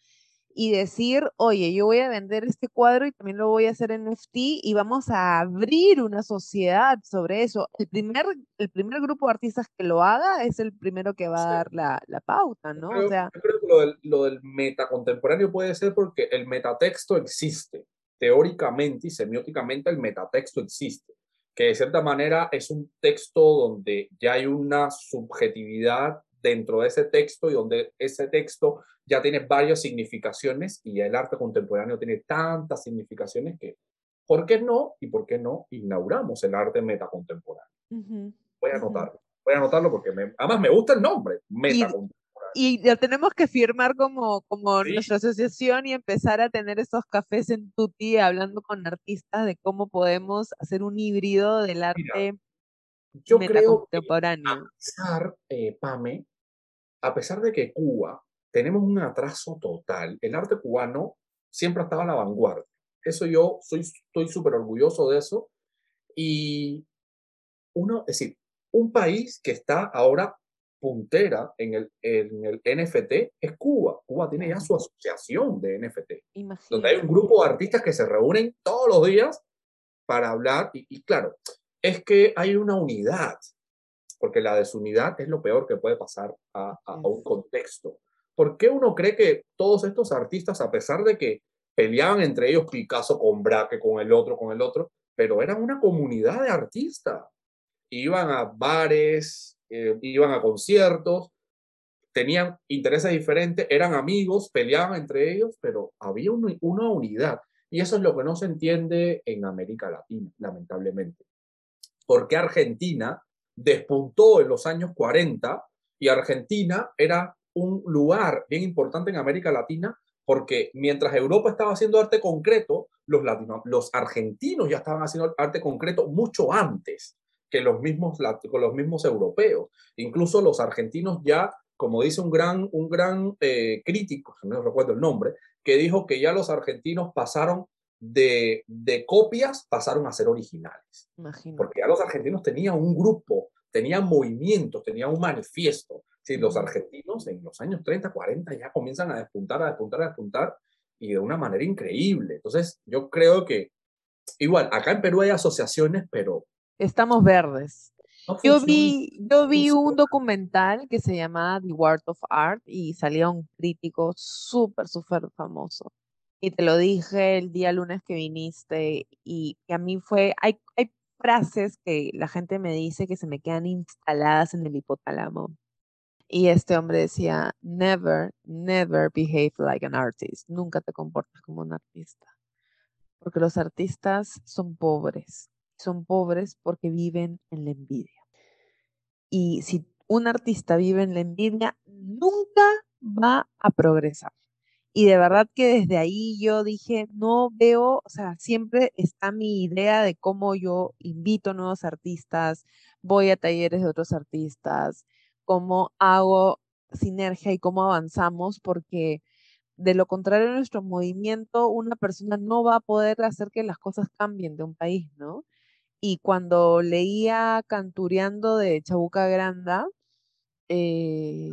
[SPEAKER 1] y decir, oye, yo voy a vender este cuadro y también lo voy a hacer en NFT y vamos a abrir una sociedad sobre eso. El primer, el primer grupo de artistas que lo haga es el primero que va a dar la, la pauta, ¿no?
[SPEAKER 2] Yo creo,
[SPEAKER 1] o sea,
[SPEAKER 2] yo creo que lo del, lo del metacontemporáneo puede ser porque el metatexto existe. Teóricamente y semióticamente el metatexto existe, que de cierta manera es un texto donde ya hay una subjetividad dentro de ese texto y donde ese texto ya tiene varias significaciones y el arte contemporáneo tiene tantas significaciones que, ¿por qué no? Y por qué no inauguramos el arte metacontemporáneo. voy a anotarlo, voy a anotarlo porque además me gusta el nombre, metacontemporáneo.
[SPEAKER 1] Y, ya tenemos que firmar como, como nuestra asociación y empezar a tener esos cafés en Tuti hablando con artistas de cómo podemos hacer un híbrido del arte
[SPEAKER 2] yo creo que a pesar, eh, Pame, a pesar de que Cuba tenemos un atraso total, el arte cubano siempre ha estado a la vanguardia. Eso yo soy, estoy súper orgulloso de eso. Y uno, es decir, un país que está ahora puntera en el, en el NFT es Cuba. Cuba tiene ya su asociación de NFT, donde hay un grupo de artistas que se reúnen todos los días para hablar. Y, y claro, es que hay una unidad porque la desunidad es lo peor que puede pasar a, un contexto. ¿Por qué uno cree que todos estos artistas, a pesar de que peleaban entre ellos Picasso con Braque, con el otro, con el otro, pero eran una comunidad de artistas? Iban a bares, eh, iban a conciertos, tenían intereses diferentes, eran amigos, peleaban entre ellos, pero había una unidad. Y eso es lo que no se entiende en América Latina, lamentablemente. Porque Argentina despuntó en los años 40 y Argentina era un lugar bien importante en América Latina porque mientras Europa estaba haciendo arte concreto, los, los argentinos ya estaban haciendo arte concreto mucho antes que los mismos, los mismos europeos. Incluso los argentinos ya, como dice un gran, un gran eh, crítico, no recuerdo el nombre, que dijo que ya los argentinos pasaron de, de copias pasaron a ser originales. Porque ya los argentinos tenían un grupo, tenían movimientos, tenían un manifiesto. Sí, los argentinos en los años 30, 40 ya comienzan a despuntar, a despuntar, a despuntar y de una manera increíble. Entonces, yo creo que igual, acá en Perú hay asociaciones, pero...
[SPEAKER 1] Estamos verdes. yo vi, yo vi un documental que se llamaba The World of Art y salía un crítico súper, súper famoso y te lo dije el día lunes que viniste y, a mí fue, hay, hay frases que la gente me dice que se me quedan instaladas en el hipotálamo. Y este hombre decía, never, never behave like an artist. Nunca te comportes como un artista. Porque los artistas son pobres. Son pobres porque viven en la envidia. Y si un artista vive en la envidia, nunca va a progresar. Y de verdad que desde ahí yo dije, no veo, o sea, siempre está mi idea de cómo yo invito nuevos artistas, voy a talleres de otros artistas, cómo hago sinergia y cómo avanzamos, porque de lo contrario, en nuestro movimiento, una persona no va a poder hacer que las cosas cambien de un país, ¿no? Y cuando leía Cantureando de Chabuca Granda, eh,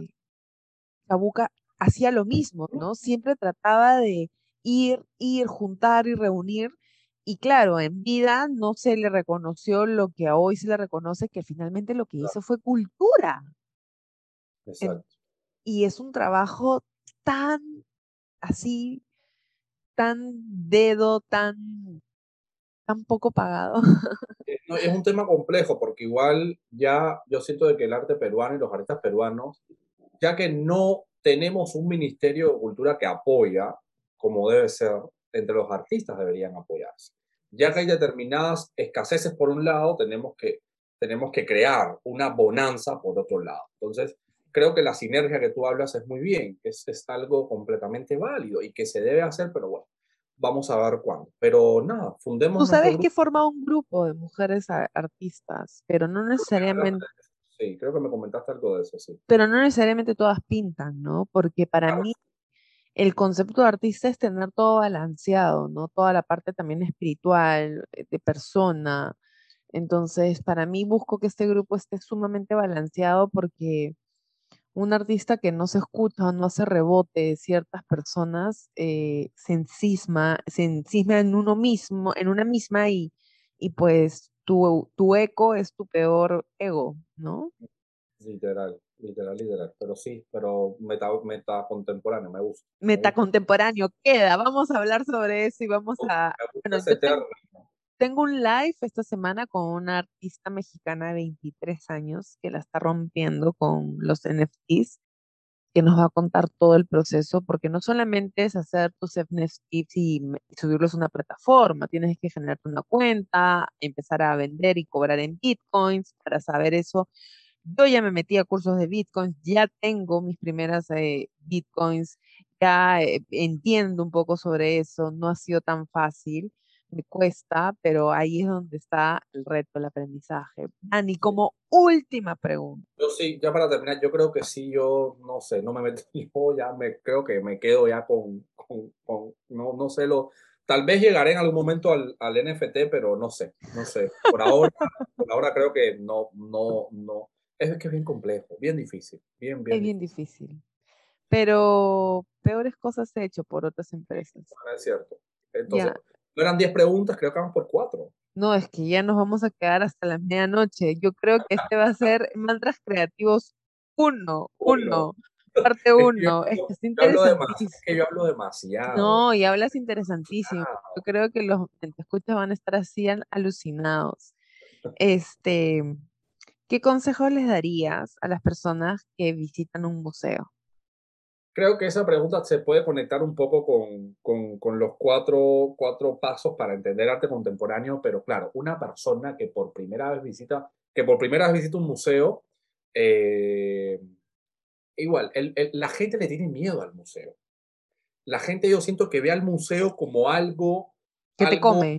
[SPEAKER 1] Chabuca hacía lo mismo, ¿no? Siempre trataba de ir, ir, juntar y reunir. Y claro, en vida no se le reconoció lo que a hoy se le reconoce, que finalmente lo que hizo fue cultura. Exacto. y es un trabajo tan así, tan dedo, tan, tan poco pagado.
[SPEAKER 2] Eh, es un tema complejo porque igual ya yo siento de que el arte peruano y los artistas peruanos ya que no tenemos un Ministerio de Cultura que apoya, como debe ser, entre los artistas deberían apoyarse. Ya que hay determinadas escaseces por un lado, tenemos que, tenemos que crear una bonanza por otro lado. Entonces, creo que la sinergia que tú hablas es muy bien, es, es algo completamente válido y que se debe hacer, pero bueno, vamos a ver cuándo. Pero nada, fundemos.
[SPEAKER 1] Tú sabes que forma un grupo de mujeres artistas, pero no necesariamente.
[SPEAKER 2] Sí, creo que me comentaste algo de eso, sí.
[SPEAKER 1] Pero no necesariamente todas pintan, ¿no? Porque para mí el concepto de artista es tener todo balanceado, ¿no? Toda la parte también espiritual, eh, de persona. Entonces, para mí busco que este grupo esté sumamente balanceado porque un artista que no se escucha, no hace rebote de ciertas personas, eh, se encisma, se encisma en uno mismo, en una misma y, y pues tu, tu eco es tu peor ego, ¿no?
[SPEAKER 2] Literal, literal, literal. Pero sí, pero meta, meta contemporáneo, me gusta.
[SPEAKER 1] Meta contemporáneo, queda. Vamos a hablar sobre eso y vamos a. Bueno, tengo un live esta semana con una artista mexicana de 23 años que la está rompiendo con los NFTs, que nos va a contar todo el proceso, porque no solamente es hacer tus NFTs y subirlos a una plataforma, tienes que generarte una cuenta, empezar a vender y cobrar en bitcoins para saber eso. Yo ya me metí a cursos de bitcoins, ya tengo mis primeras eh, bitcoins, ya eh, entiendo un poco sobre eso, no ha sido tan fácil me cuesta, pero ahí es donde está el reto, el aprendizaje. Dani, como última pregunta.
[SPEAKER 2] Yo sí, ya para terminar, yo creo que sí, yo no sé, no me meto, [LAUGHS] yo ya me creo que me quedo ya con, con, no, no sé lo, tal vez llegaré en algún momento al, al, NFT, pero no sé, no sé. Por ahora, por ahora creo que no, no, no. Es que es bien complejo, bien difícil, bien, bien.
[SPEAKER 1] Es bien difícil. Pero peores cosas he hecho por otras empresas.
[SPEAKER 2] es cierto. Entonces, no eran 10 preguntas, creo que vamos por 4.
[SPEAKER 1] No, es que ya nos vamos a quedar hasta la medianoche. Yo creo que este va a ser Mantras Creativos 1, 1, parte [LAUGHS] 1. Es, que es interesantísimo.
[SPEAKER 2] Es que yo hablo demasiado.
[SPEAKER 1] No, y hablas interesantísimo. Yo creo que los que te escuchan van a estar así alucinados. Este, ¿qué consejos les darías a las personas que visitan un museo?
[SPEAKER 2] Creo que esa pregunta se puede conectar un poco con, con, con, los cuatro, cuatro pasos para entender arte contemporáneo, pero claro, una persona que por primera vez visita, que por primera vez visita un museo, eh, igual, el, la gente le tiene miedo al museo. La gente yo siento que ve al museo como algo...
[SPEAKER 1] Que te come.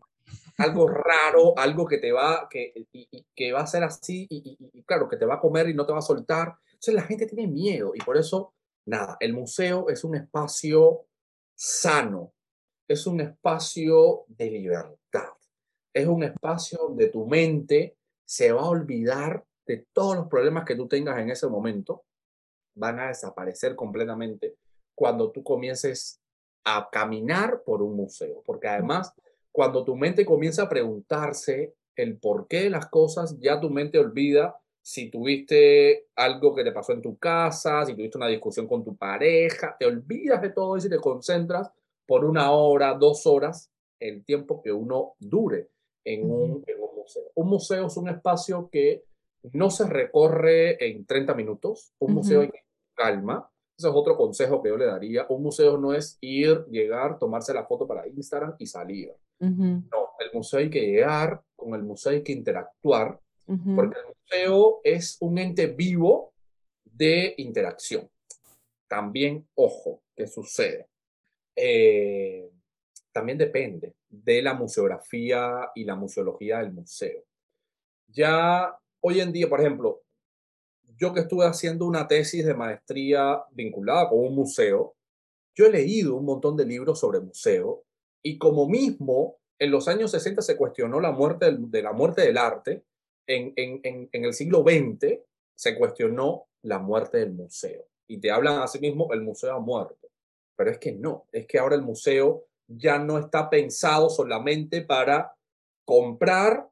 [SPEAKER 2] Algo raro, algo que te va, que, y, que va a ser así, y, y claro, que te va a comer y no te va a soltar. Entonces la gente tiene miedo y por eso nada, el museo es un espacio sano, es un espacio de libertad, es un espacio donde tu mente se va a olvidar de todos los problemas que tú tengas en ese momento, van a desaparecer completamente cuando tú comiences a caminar por un museo, porque además cuando tu mente comienza a preguntarse el porqué de las cosas, ya tu mente olvida si tuviste algo que te pasó en tu casa, si tuviste una discusión con tu pareja, te olvidas de todo eso y te concentras por una hora, dos horas, el tiempo que uno dure en un, museo. Un museo es un espacio que no se recorre en 30 minutos, un museo hay calma. Ese es otro consejo que yo le daría. Un museo no es ir, llegar, tomarse la foto para Instagram y salir. No, el museo hay que llegar, con el museo hay que interactuar, porque el museo es un ente vivo de interacción. También, ojo, ¿qué sucede? Eh, también depende de la museografía y la museología del museo. Ya hoy en día, por ejemplo, yo que estuve haciendo una tesis de maestría vinculada con un museo, yo he leído un montón de libros sobre museo y como mismo en los años 60 se cuestionó la muerte de la muerte del arte, en, en, en, el siglo XX se cuestionó la muerte del museo. Y te hablan así mismo, el museo ha muerto. Pero es que no, es que ahora el museo ya no está pensado solamente para comprar,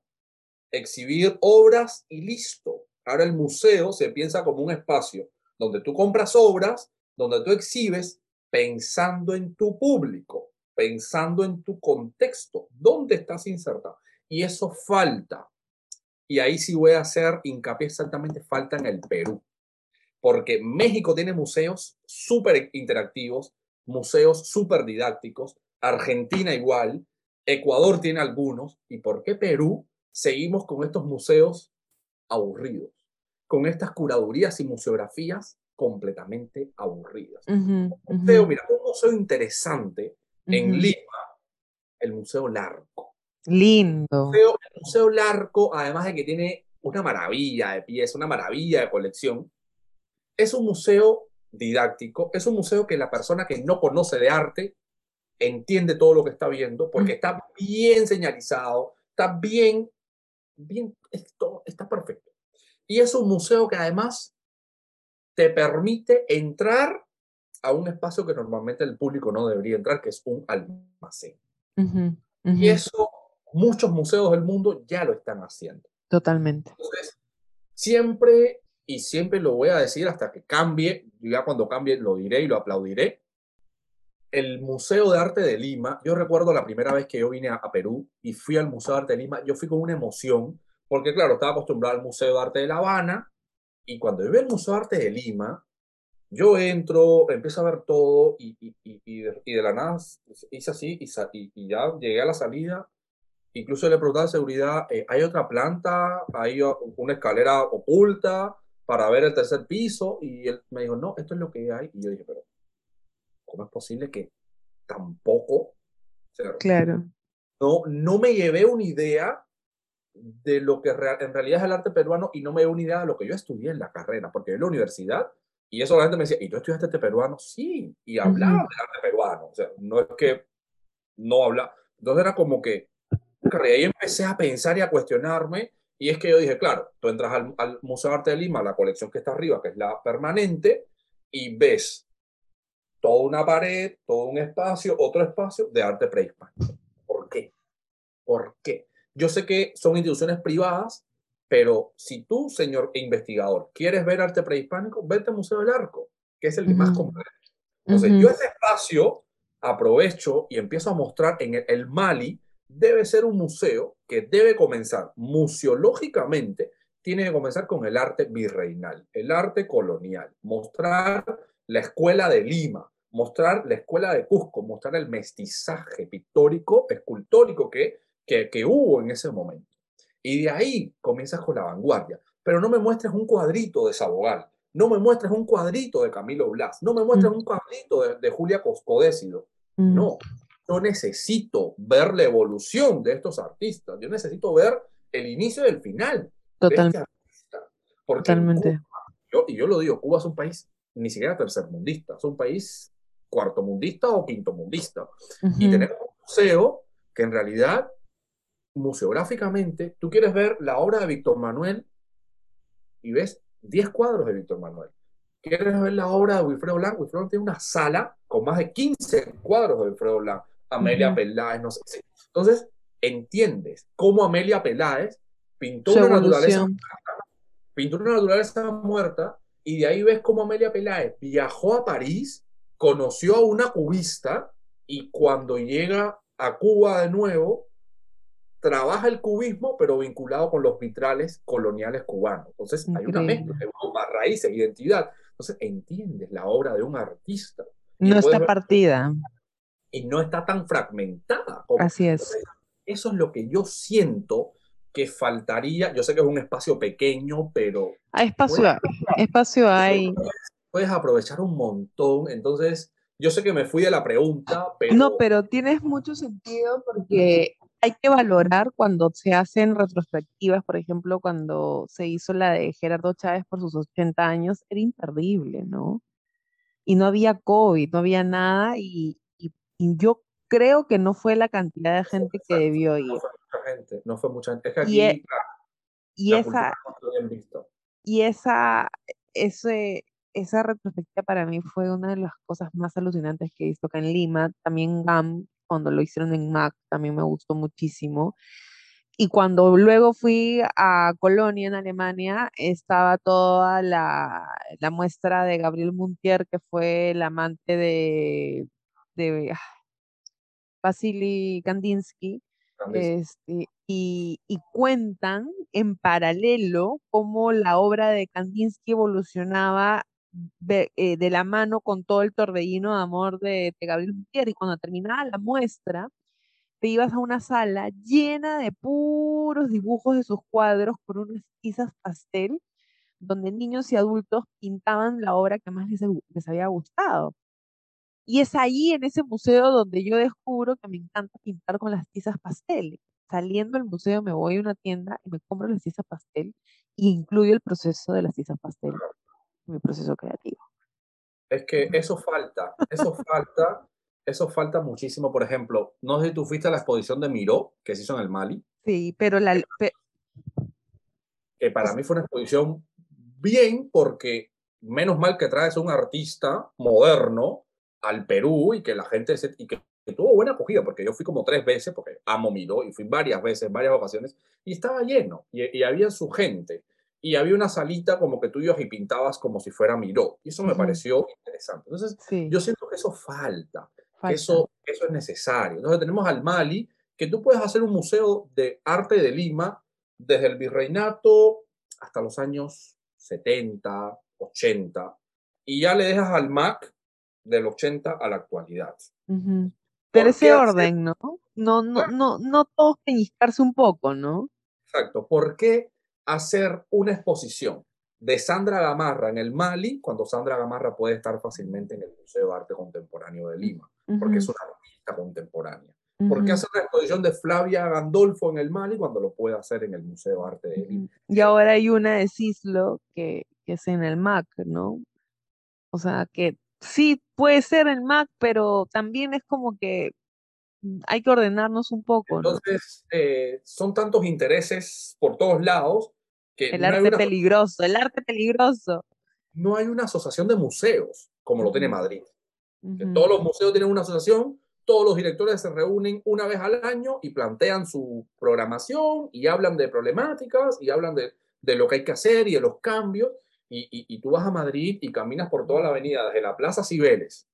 [SPEAKER 2] exhibir obras y listo. Ahora el museo se piensa como un espacio donde tú compras obras, donde tú exhibes pensando en tu público, pensando en tu contexto, dónde estás insertado. Y eso falta y ahí sí voy a hacer hincapié exactamente, falta en el Perú. porque México tiene museos súper interactivos, museos súper didácticos, Argentina igual, Ecuador tiene algunos, ¿y por qué Perú seguimos con estos museos aburridos? Con estas curadurías y museografías completamente aburridas. un museo, mira, un museo interesante en Lima, el Museo Larco.
[SPEAKER 1] Lindo.
[SPEAKER 2] El museo, Larco, además de que tiene una maravilla de pieza, una maravilla de colección, es un museo didáctico, es un museo que la persona que no conoce de arte entiende todo lo que está viendo porque está bien señalizado, está bien, bien, esto está perfecto. Y es un museo que además te permite entrar a un espacio que normalmente el público no debería entrar, que es un almacén. Y eso muchos museos del mundo ya lo están haciendo.
[SPEAKER 1] Totalmente.
[SPEAKER 2] Entonces, siempre, y siempre lo voy a decir hasta que cambie, ya cuando cambie lo diré y lo aplaudiré, el Museo de Arte de Lima, yo recuerdo la primera vez que yo vine a, a Perú y fui al Museo de Arte de Lima, yo fui con una emoción, porque claro, estaba acostumbrado al Museo de Arte de La Habana, y cuando yo vi el Museo de Arte de Lima, yo entro, empiezo a ver todo y, y, y, y de, la nada hice así y, ya llegué a la salida. Incluso le pregunté a seguridad, eh, ¿hay otra planta? ¿Hay una escalera oculta para ver el tercer piso? Y él me dijo, no, esto es lo que hay. Y yo dije, pero ¿cómo es posible que tampoco?
[SPEAKER 1] claro.
[SPEAKER 2] No, no me llevé una idea de lo que en realidad es el arte peruano y no me dio una idea de lo que yo estudié en la carrera, porque en la universidad, y eso la gente me decía, ¿y tú estudiaste este peruano? Sí, y hablaba del arte peruano, o sea, no es que no habla, entonces era como que, y ahí empecé a pensar y a cuestionarme, y es que yo dije, claro, tú entras al, al Museo de Arte de Lima, la colección que está arriba, que es la permanente, y ves toda una pared, todo un espacio, otro espacio de arte prehispánico. ¿Por qué? ¿Por qué? Yo sé que son instituciones privadas, pero si tú, señor investigador, quieres ver arte prehispánico, vete al Museo del Arco, que es el más completo. Entonces, yo ese espacio aprovecho y empiezo a mostrar en el, Mali, debe ser un museo que debe comenzar museológicamente, tiene que comenzar con el arte virreinal, el arte colonial, mostrar la escuela de Lima, mostrar la escuela de Cusco, mostrar el mestizaje pictórico, escultórico que que, hubo en ese momento. Y de ahí comienzas con la vanguardia. Pero no me muestres un cuadrito de Sabogal, no me muestres un cuadrito de Camilo Blas, no me muestres mm. un cuadrito de, Julia Coscodécido. Mm. No, yo necesito ver la evolución de estos artistas, yo necesito ver el inicio y el final.
[SPEAKER 1] Total. De este Totalmente.
[SPEAKER 2] yo, y yo lo digo, Cuba es un país ni siquiera tercermundista, es un país cuartomundista o quintomundista. Y tenemos un museo que en realidad museográficamente, tú quieres ver la obra de Víctor Manuel y ves 10 cuadros de Víctor Manuel. Quieres ver la obra de Wilfredo Blanc, Wilfredo tiene una sala con más de 15 cuadros de Wilfredo Blanc, Amelia Peláez, no sé. Entonces, entiendes cómo Amelia Peláez pintó una naturaleza muerta, pintó una naturaleza muerta y de ahí ves cómo Amelia Peláez viajó a París, conoció a una cubista y cuando llega a Cuba de nuevo, trabaja el cubismo, pero vinculado con los vitrales coloniales cubanos. Entonces, hay una mezcla de raíces, identidad. Entonces, entiendes la obra de un artista.
[SPEAKER 1] No está partida.
[SPEAKER 2] Y no está tan fragmentada.
[SPEAKER 1] Así es.
[SPEAKER 2] eso es lo que yo siento que faltaría. Yo sé que es un espacio pequeño, pero...
[SPEAKER 1] Hay espacio, espacio hay.
[SPEAKER 2] Puedes aprovechar un montón. Entonces, yo sé que me fui de la pregunta, pero...
[SPEAKER 1] No, pero tienes mucho sentido porque hay que valorar cuando se hacen retrospectivas, por ejemplo, cuando se hizo la de Gerardo Chávez por sus 80 años, era imperdible, ¿no? Y no había COVID, no había nada, y, yo creo que no fue la cantidad de gente que debió ir.
[SPEAKER 2] No fue mucha gente, no fue mucha gente. Es que aquí, e
[SPEAKER 1] y, esa, y esa, ese, esa retrospectiva para mí fue una de las cosas más alucinantes que he visto acá en Lima. También GAM cuando lo hicieron en Mac, también me gustó muchísimo. Y cuando luego fui a Colonia, en Alemania, estaba toda la, la muestra de Gabriel Muntier, que fue el amante de, de Vasily Kandinsky. Este, y, y, cuentan en paralelo cómo la obra de Kandinsky evolucionaba eh, de la mano con todo el torbellino de amor de, Gabriel Gutiérrez. Y cuando terminaba la muestra, te ibas a una sala llena de puros dibujos de sus cuadros con unas tizas pastel, donde niños y adultos pintaban la obra que más les, les había gustado. Y es ahí en ese museo donde yo descubro que me encanta pintar con las tizas pastel. Saliendo del museo me voy a una tienda y me compro las tizas pastel y incluyo el proceso de las tizas pastel en mi proceso creativo.
[SPEAKER 2] Es que eso falta, eso falta, eso falta muchísimo. Por ejemplo, no sé si tú fuiste a la exposición de Miró, que se hizo en el Mali.
[SPEAKER 1] Sí, pero la...
[SPEAKER 2] que para mí fue una exposición bien porque menos mal que traes a un artista moderno al Perú y que la gente se, y que, tuvo buena acogida, porque yo fui como tres veces, porque amo Miró, y fui varias veces, varias ocasiones, y estaba lleno, y, había su gente, y había una salita como que tú ibas y pintabas como si fuera Miró, y eso me pareció interesante. Entonces, yo siento que eso falta, Que eso, eso es necesario. Entonces, tenemos al Mali, que tú puedes hacer un museo de arte de Lima desde el virreinato hasta los años 70, 80, y ya le dejas al MAC del 80 a la actualidad.
[SPEAKER 1] Pero ese orden, ¿no? No, no, no, no todos peñiscarse un poco, ¿no?
[SPEAKER 2] Exacto. ¿Por qué hacer una exposición de Sandra Gamarra en el Mali cuando Sandra Gamarra puede estar fácilmente en el Museo de Arte Contemporáneo de Lima? Porque es una artista contemporánea. ¿Por qué hacer una exposición de Flavia Gandolfo en el Mali cuando lo puede hacer en el Museo de Arte de Lima?
[SPEAKER 1] Y ahora hay una de Cislo que, que es en el MAC, ¿no? O sea, que sí puede ser el Mac, pero también es como que mm, hay que ordenarnos un poco.
[SPEAKER 2] Entonces, eh, son tantos intereses por todos lados que...
[SPEAKER 1] El arte peligroso, el arte peligroso.
[SPEAKER 2] No hay una asociación de museos como lo tiene Madrid. todos los museos tienen una asociación, todos los directores se reúnen una vez al año y plantean su programación y hablan de problemáticas y hablan de, de lo que hay que hacer y de los cambios y, tú vas a Madrid y caminas por toda la avenida, desde la Plaza Cibeles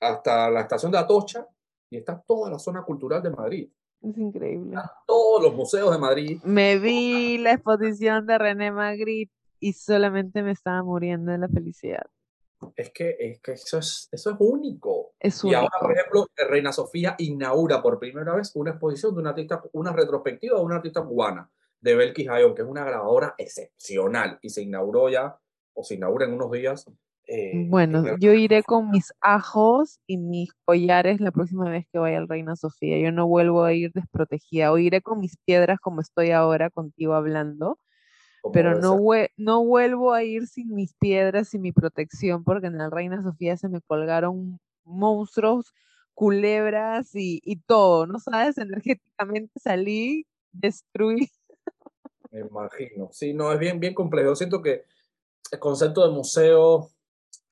[SPEAKER 2] hasta la estación de Atocha, y está toda la zona cultural de Madrid.
[SPEAKER 1] Es increíble.
[SPEAKER 2] todos los museos de Madrid.
[SPEAKER 1] Me vi la exposición de René Magritte y solamente me estaba muriendo de la felicidad.
[SPEAKER 2] Es que, es que eso, es, eso es único. Es único. Y ahora, por ejemplo, Reina Sofía inaugura por primera vez una exposición de una artista, una retrospectiva de una artista cubana, de Belkis Hayon, que es una grabadora excepcional y se inauguró ya o se inaugura en unos días.
[SPEAKER 1] Eh, bueno, yo iré con mis ajos y mis collares la próxima vez que vaya al Reina Sofía. Yo no vuelvo a ir desprotegida. O iré con mis piedras como estoy ahora contigo hablando. Pero no, no vuelvo a ir sin mis piedras y mi protección porque en el Reina Sofía se me colgaron monstruos, culebras y, y todo. ¿No sabes? Energéticamente salí, destruí.
[SPEAKER 2] Me imagino. Sí, no, es bien, bien complejo. Siento que el concepto de museo,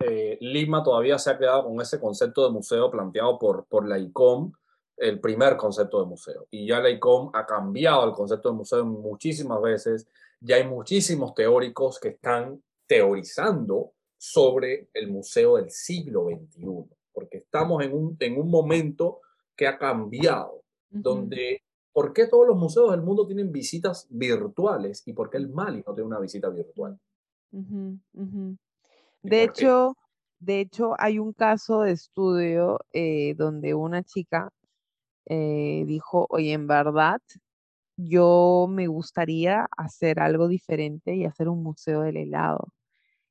[SPEAKER 2] eh, Lima todavía se ha quedado con ese concepto de museo planteado por, por la ICOM, el primer concepto de museo. Y ya la ICOM ha cambiado el concepto de museo muchísimas veces. Ya hay muchísimos teóricos que están teorizando sobre el museo del siglo XXI, porque estamos en un, en un momento que ha cambiado, donde ¿por qué todos los museos del mundo tienen visitas virtuales y por qué el Mali no tiene una visita virtual?
[SPEAKER 1] De hecho, de hecho, hay un caso de estudio eh, donde una chica eh, dijo, oye, en verdad, yo me gustaría hacer algo diferente y hacer un museo del helado.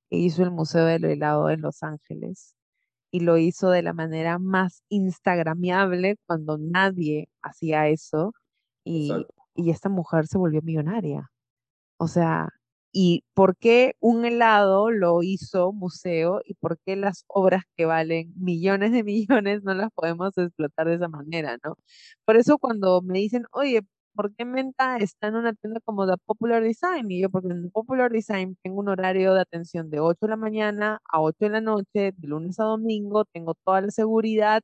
[SPEAKER 1] E hizo el Museo del Helado en Los Ángeles y lo hizo de la manera más instagramiable cuando nadie hacía eso y, y esta mujer se volvió millonaria. O sea, y por qué un helado lo hizo museo y por qué las obras que valen millones de [LAUGHS] millones no las podemos explotar de esa manera, ¿no? Por eso cuando me dicen, oye, ¿por qué Menta está en una tienda como The Popular Design? Y yo, porque en Popular Design tengo un horario de atención de 8 de la mañana a 8 de la noche, de lunes a domingo, tengo toda la seguridad,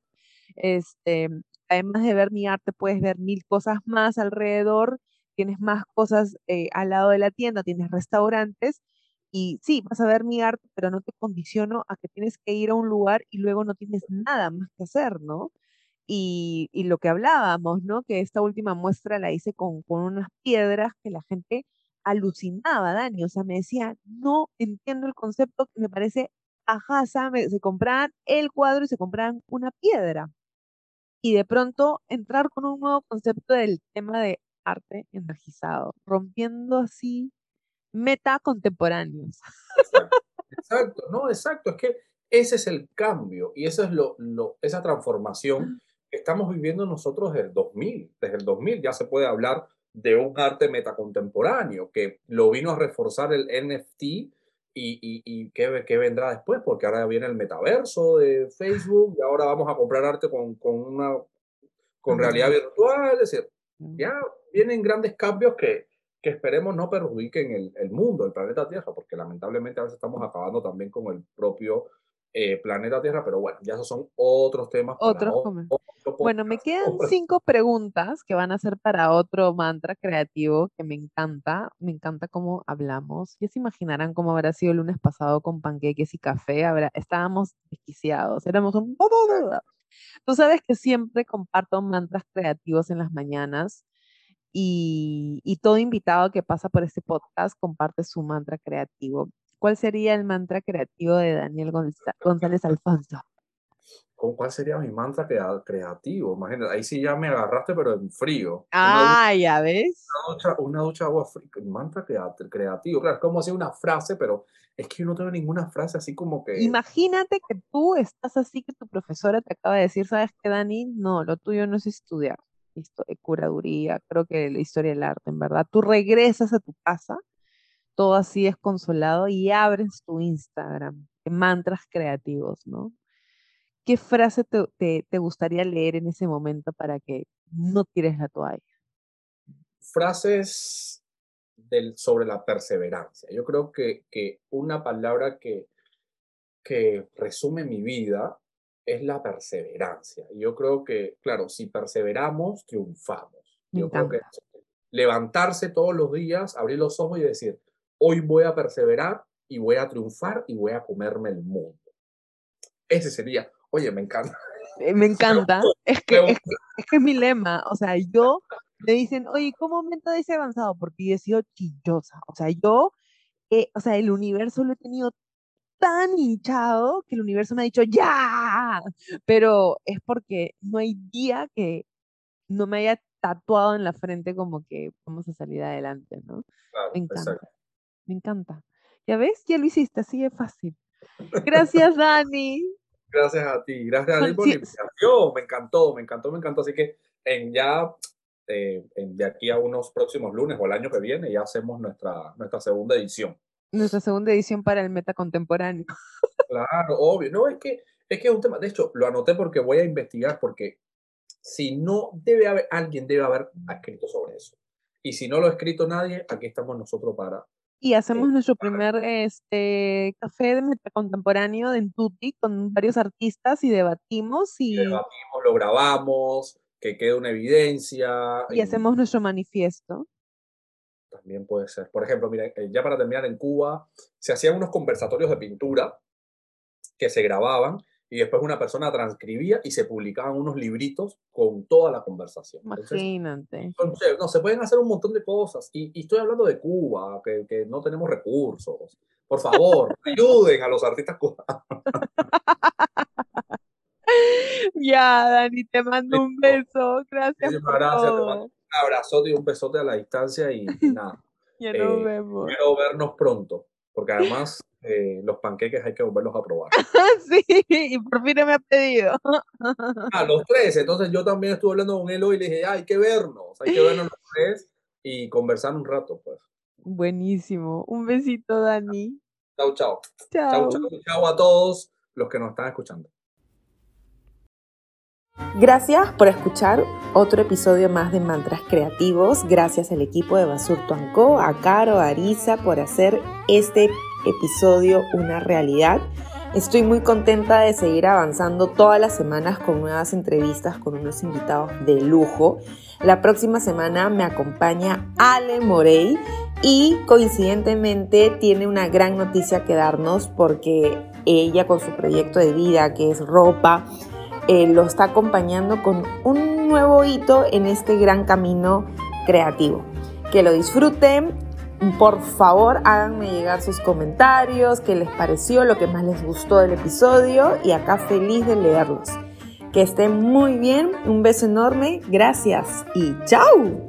[SPEAKER 1] este, además de ver mi arte, puedes ver mil cosas más alrededor tienes más cosas eh, al lado de la tienda, tienes restaurantes y sí, vas a ver mi arte, pero no te condiciono a que tienes que ir a un lugar y luego no tienes nada más que hacer, ¿no? Y, lo que hablábamos, ¿no? Que esta última muestra la hice con, unas piedras que la gente alucinaba, Dani, o sea, me decía, no entiendo el concepto, que me parece ajá, se compraban el cuadro y se compraban una piedra. Y de pronto entrar con un nuevo concepto del tema de arte energizado, rompiendo así meta contemporáneos. [LAUGHS]
[SPEAKER 2] Exacto, no, exacto, es que ese es el cambio y eso es lo, lo, esa transformación que estamos viviendo nosotros desde el 2000. Desde el 2000 ya se puede hablar de un arte metacontemporáneo que lo vino a reforzar el NFT y, y, y ¿qué, qué, vendrá después, porque ahora viene el metaverso de Facebook y ahora vamos a comprar arte con, con una con realidad virtual, es decir, ya vienen grandes cambios que, que esperemos no perjudiquen el, el, mundo, el planeta Tierra, porque lamentablemente a veces estamos acabando también con el propio eh, planeta Tierra, pero bueno, ya esos son otros temas.
[SPEAKER 1] Otros bueno, me quedan cinco preguntas que van a ser para otro mantra creativo que me encanta, me encanta cómo hablamos. Ya se imaginarán cómo habrá sido el lunes pasado con panqueques y café, habrá, estábamos desquiciados, éramos un... Tú sabes que siempre comparto mantras creativos en las mañanas y, y, todo invitado que pasa por este podcast comparte su mantra creativo. ¿Cuál sería el mantra creativo de Daniel González Alfonso?
[SPEAKER 2] ¿Con cuál sería mi mantra creativo? Imagínate, ahí sí ya me agarraste, pero en frío.
[SPEAKER 1] Ah, ya ves.
[SPEAKER 2] Una ducha, una ducha agua fría. Mantra creativo. Claro, es como así una frase, pero es que yo no tengo ninguna frase así como que.
[SPEAKER 1] Imagínate que tú estás así, que tu profesora te acaba de decir, ¿sabes qué, Dani? No, lo tuyo no es estudiar. Esto, curaduría, creo que la historia del arte, en verdad. Tú regresas a tu casa todo así desconsolado y abres tu Instagram, mantras creativos, ¿no? ¿Qué frase te, te, gustaría leer en ese momento para que no tires la toalla?
[SPEAKER 2] Frases del, sobre la perseverancia. Yo creo que, que una palabra que, que resume mi vida es la perseverancia. Yo creo que, claro, si perseveramos, triunfamos. Yo creo que levantarse todos los días, abrir los ojos y decir, hoy voy a perseverar y voy a triunfar y voy a comerme el mundo. Ese sería, oye, me encanta.
[SPEAKER 1] Eh, me encanta, es que, es, que es mi lema, o sea, yo me dicen, oye, ¿cómo aumenta ese avanzado? Porque yo he sido chillosa, o sea, yo, eh, o sea, el universo lo he tenido tan hinchado que el universo me ha dicho, ya, pero es porque no hay día que no me haya tatuado en la frente como que vamos a salir adelante, ¿no? me encanta. Me encanta. ¿Ya ves? Ya lo hiciste, así de fácil. Gracias, Dani.
[SPEAKER 2] Gracias a ti, gracias a ti por la invitación. Me encantó, me encantó, me encantó. Así que en ya eh, de aquí a unos próximos lunes o el año que viene ya hacemos nuestra, nuestra segunda edición.
[SPEAKER 1] Nuestra segunda edición para el meta contemporáneo.
[SPEAKER 2] Claro, obvio. No, es que, es que es un tema. De hecho, lo anoté porque voy a investigar, porque si no debe haber, alguien debe haber escrito sobre eso. Y si no lo ha escrito nadie, aquí estamos nosotros para,
[SPEAKER 1] y hacemos nuestro primer este, café de contemporáneo en Tutti con varios artistas y debatimos y,
[SPEAKER 2] debatimos, lo grabamos, que quede una evidencia.
[SPEAKER 1] Y, hacemos nuestro manifiesto.
[SPEAKER 2] También puede ser. Por ejemplo, mira, eh, ya para terminar, en Cuba se hacían unos conversatorios de pintura que se grababan y después una persona transcribía y se publicaban unos libritos con toda la conversación.
[SPEAKER 1] Imagínate.
[SPEAKER 2] no, se pueden hacer un montón de cosas. Y, y estoy hablando de Cuba, que, que, no tenemos recursos. Por favor, [LAUGHS] ayuden a los artistas cubanos. [LAUGHS]
[SPEAKER 1] ya, Dani, te mando un beso. Gracias.
[SPEAKER 2] Muchísimas gracias. Te mando un abrazote y un besote a la distancia y, nada. [LAUGHS]
[SPEAKER 1] ya nos eh, vemos.
[SPEAKER 2] Quiero vernos pronto, porque además eh, los panqueques hay que volverlos a probar. [LAUGHS]
[SPEAKER 1] sí, y por fin me ha pedido.
[SPEAKER 2] ah, los tres. Entonces yo también estuve hablando con él hoy y le dije, hay que vernos, hay que vernos los tres y conversar un rato, pues.
[SPEAKER 1] Buenísimo. Un besito, Dani.
[SPEAKER 2] Chao, chao.
[SPEAKER 1] Chao.
[SPEAKER 2] Chao, chao a todos los que nos están escuchando.
[SPEAKER 1] Gracias por escuchar otro episodio más de Mantras Creativos. Gracias al equipo de Basurto Co, a Caro, a Arisa por hacer este episodio una realidad. Estoy muy contenta de seguir avanzando todas las semanas con nuevas entrevistas con unos invitados de lujo. La próxima semana me acompaña Ale Morey y coincidentemente tiene una gran noticia que darnos porque ella con su proyecto de vida que es ropa eh, lo está acompañando con un nuevo hito en este gran camino creativo. Que lo disfruten
[SPEAKER 3] Por favor, háganme llegar sus comentarios, qué les pareció, lo que más les gustó del episodio y acá feliz de leerlos. Que estén muy bien, un beso enorme, gracias y chao.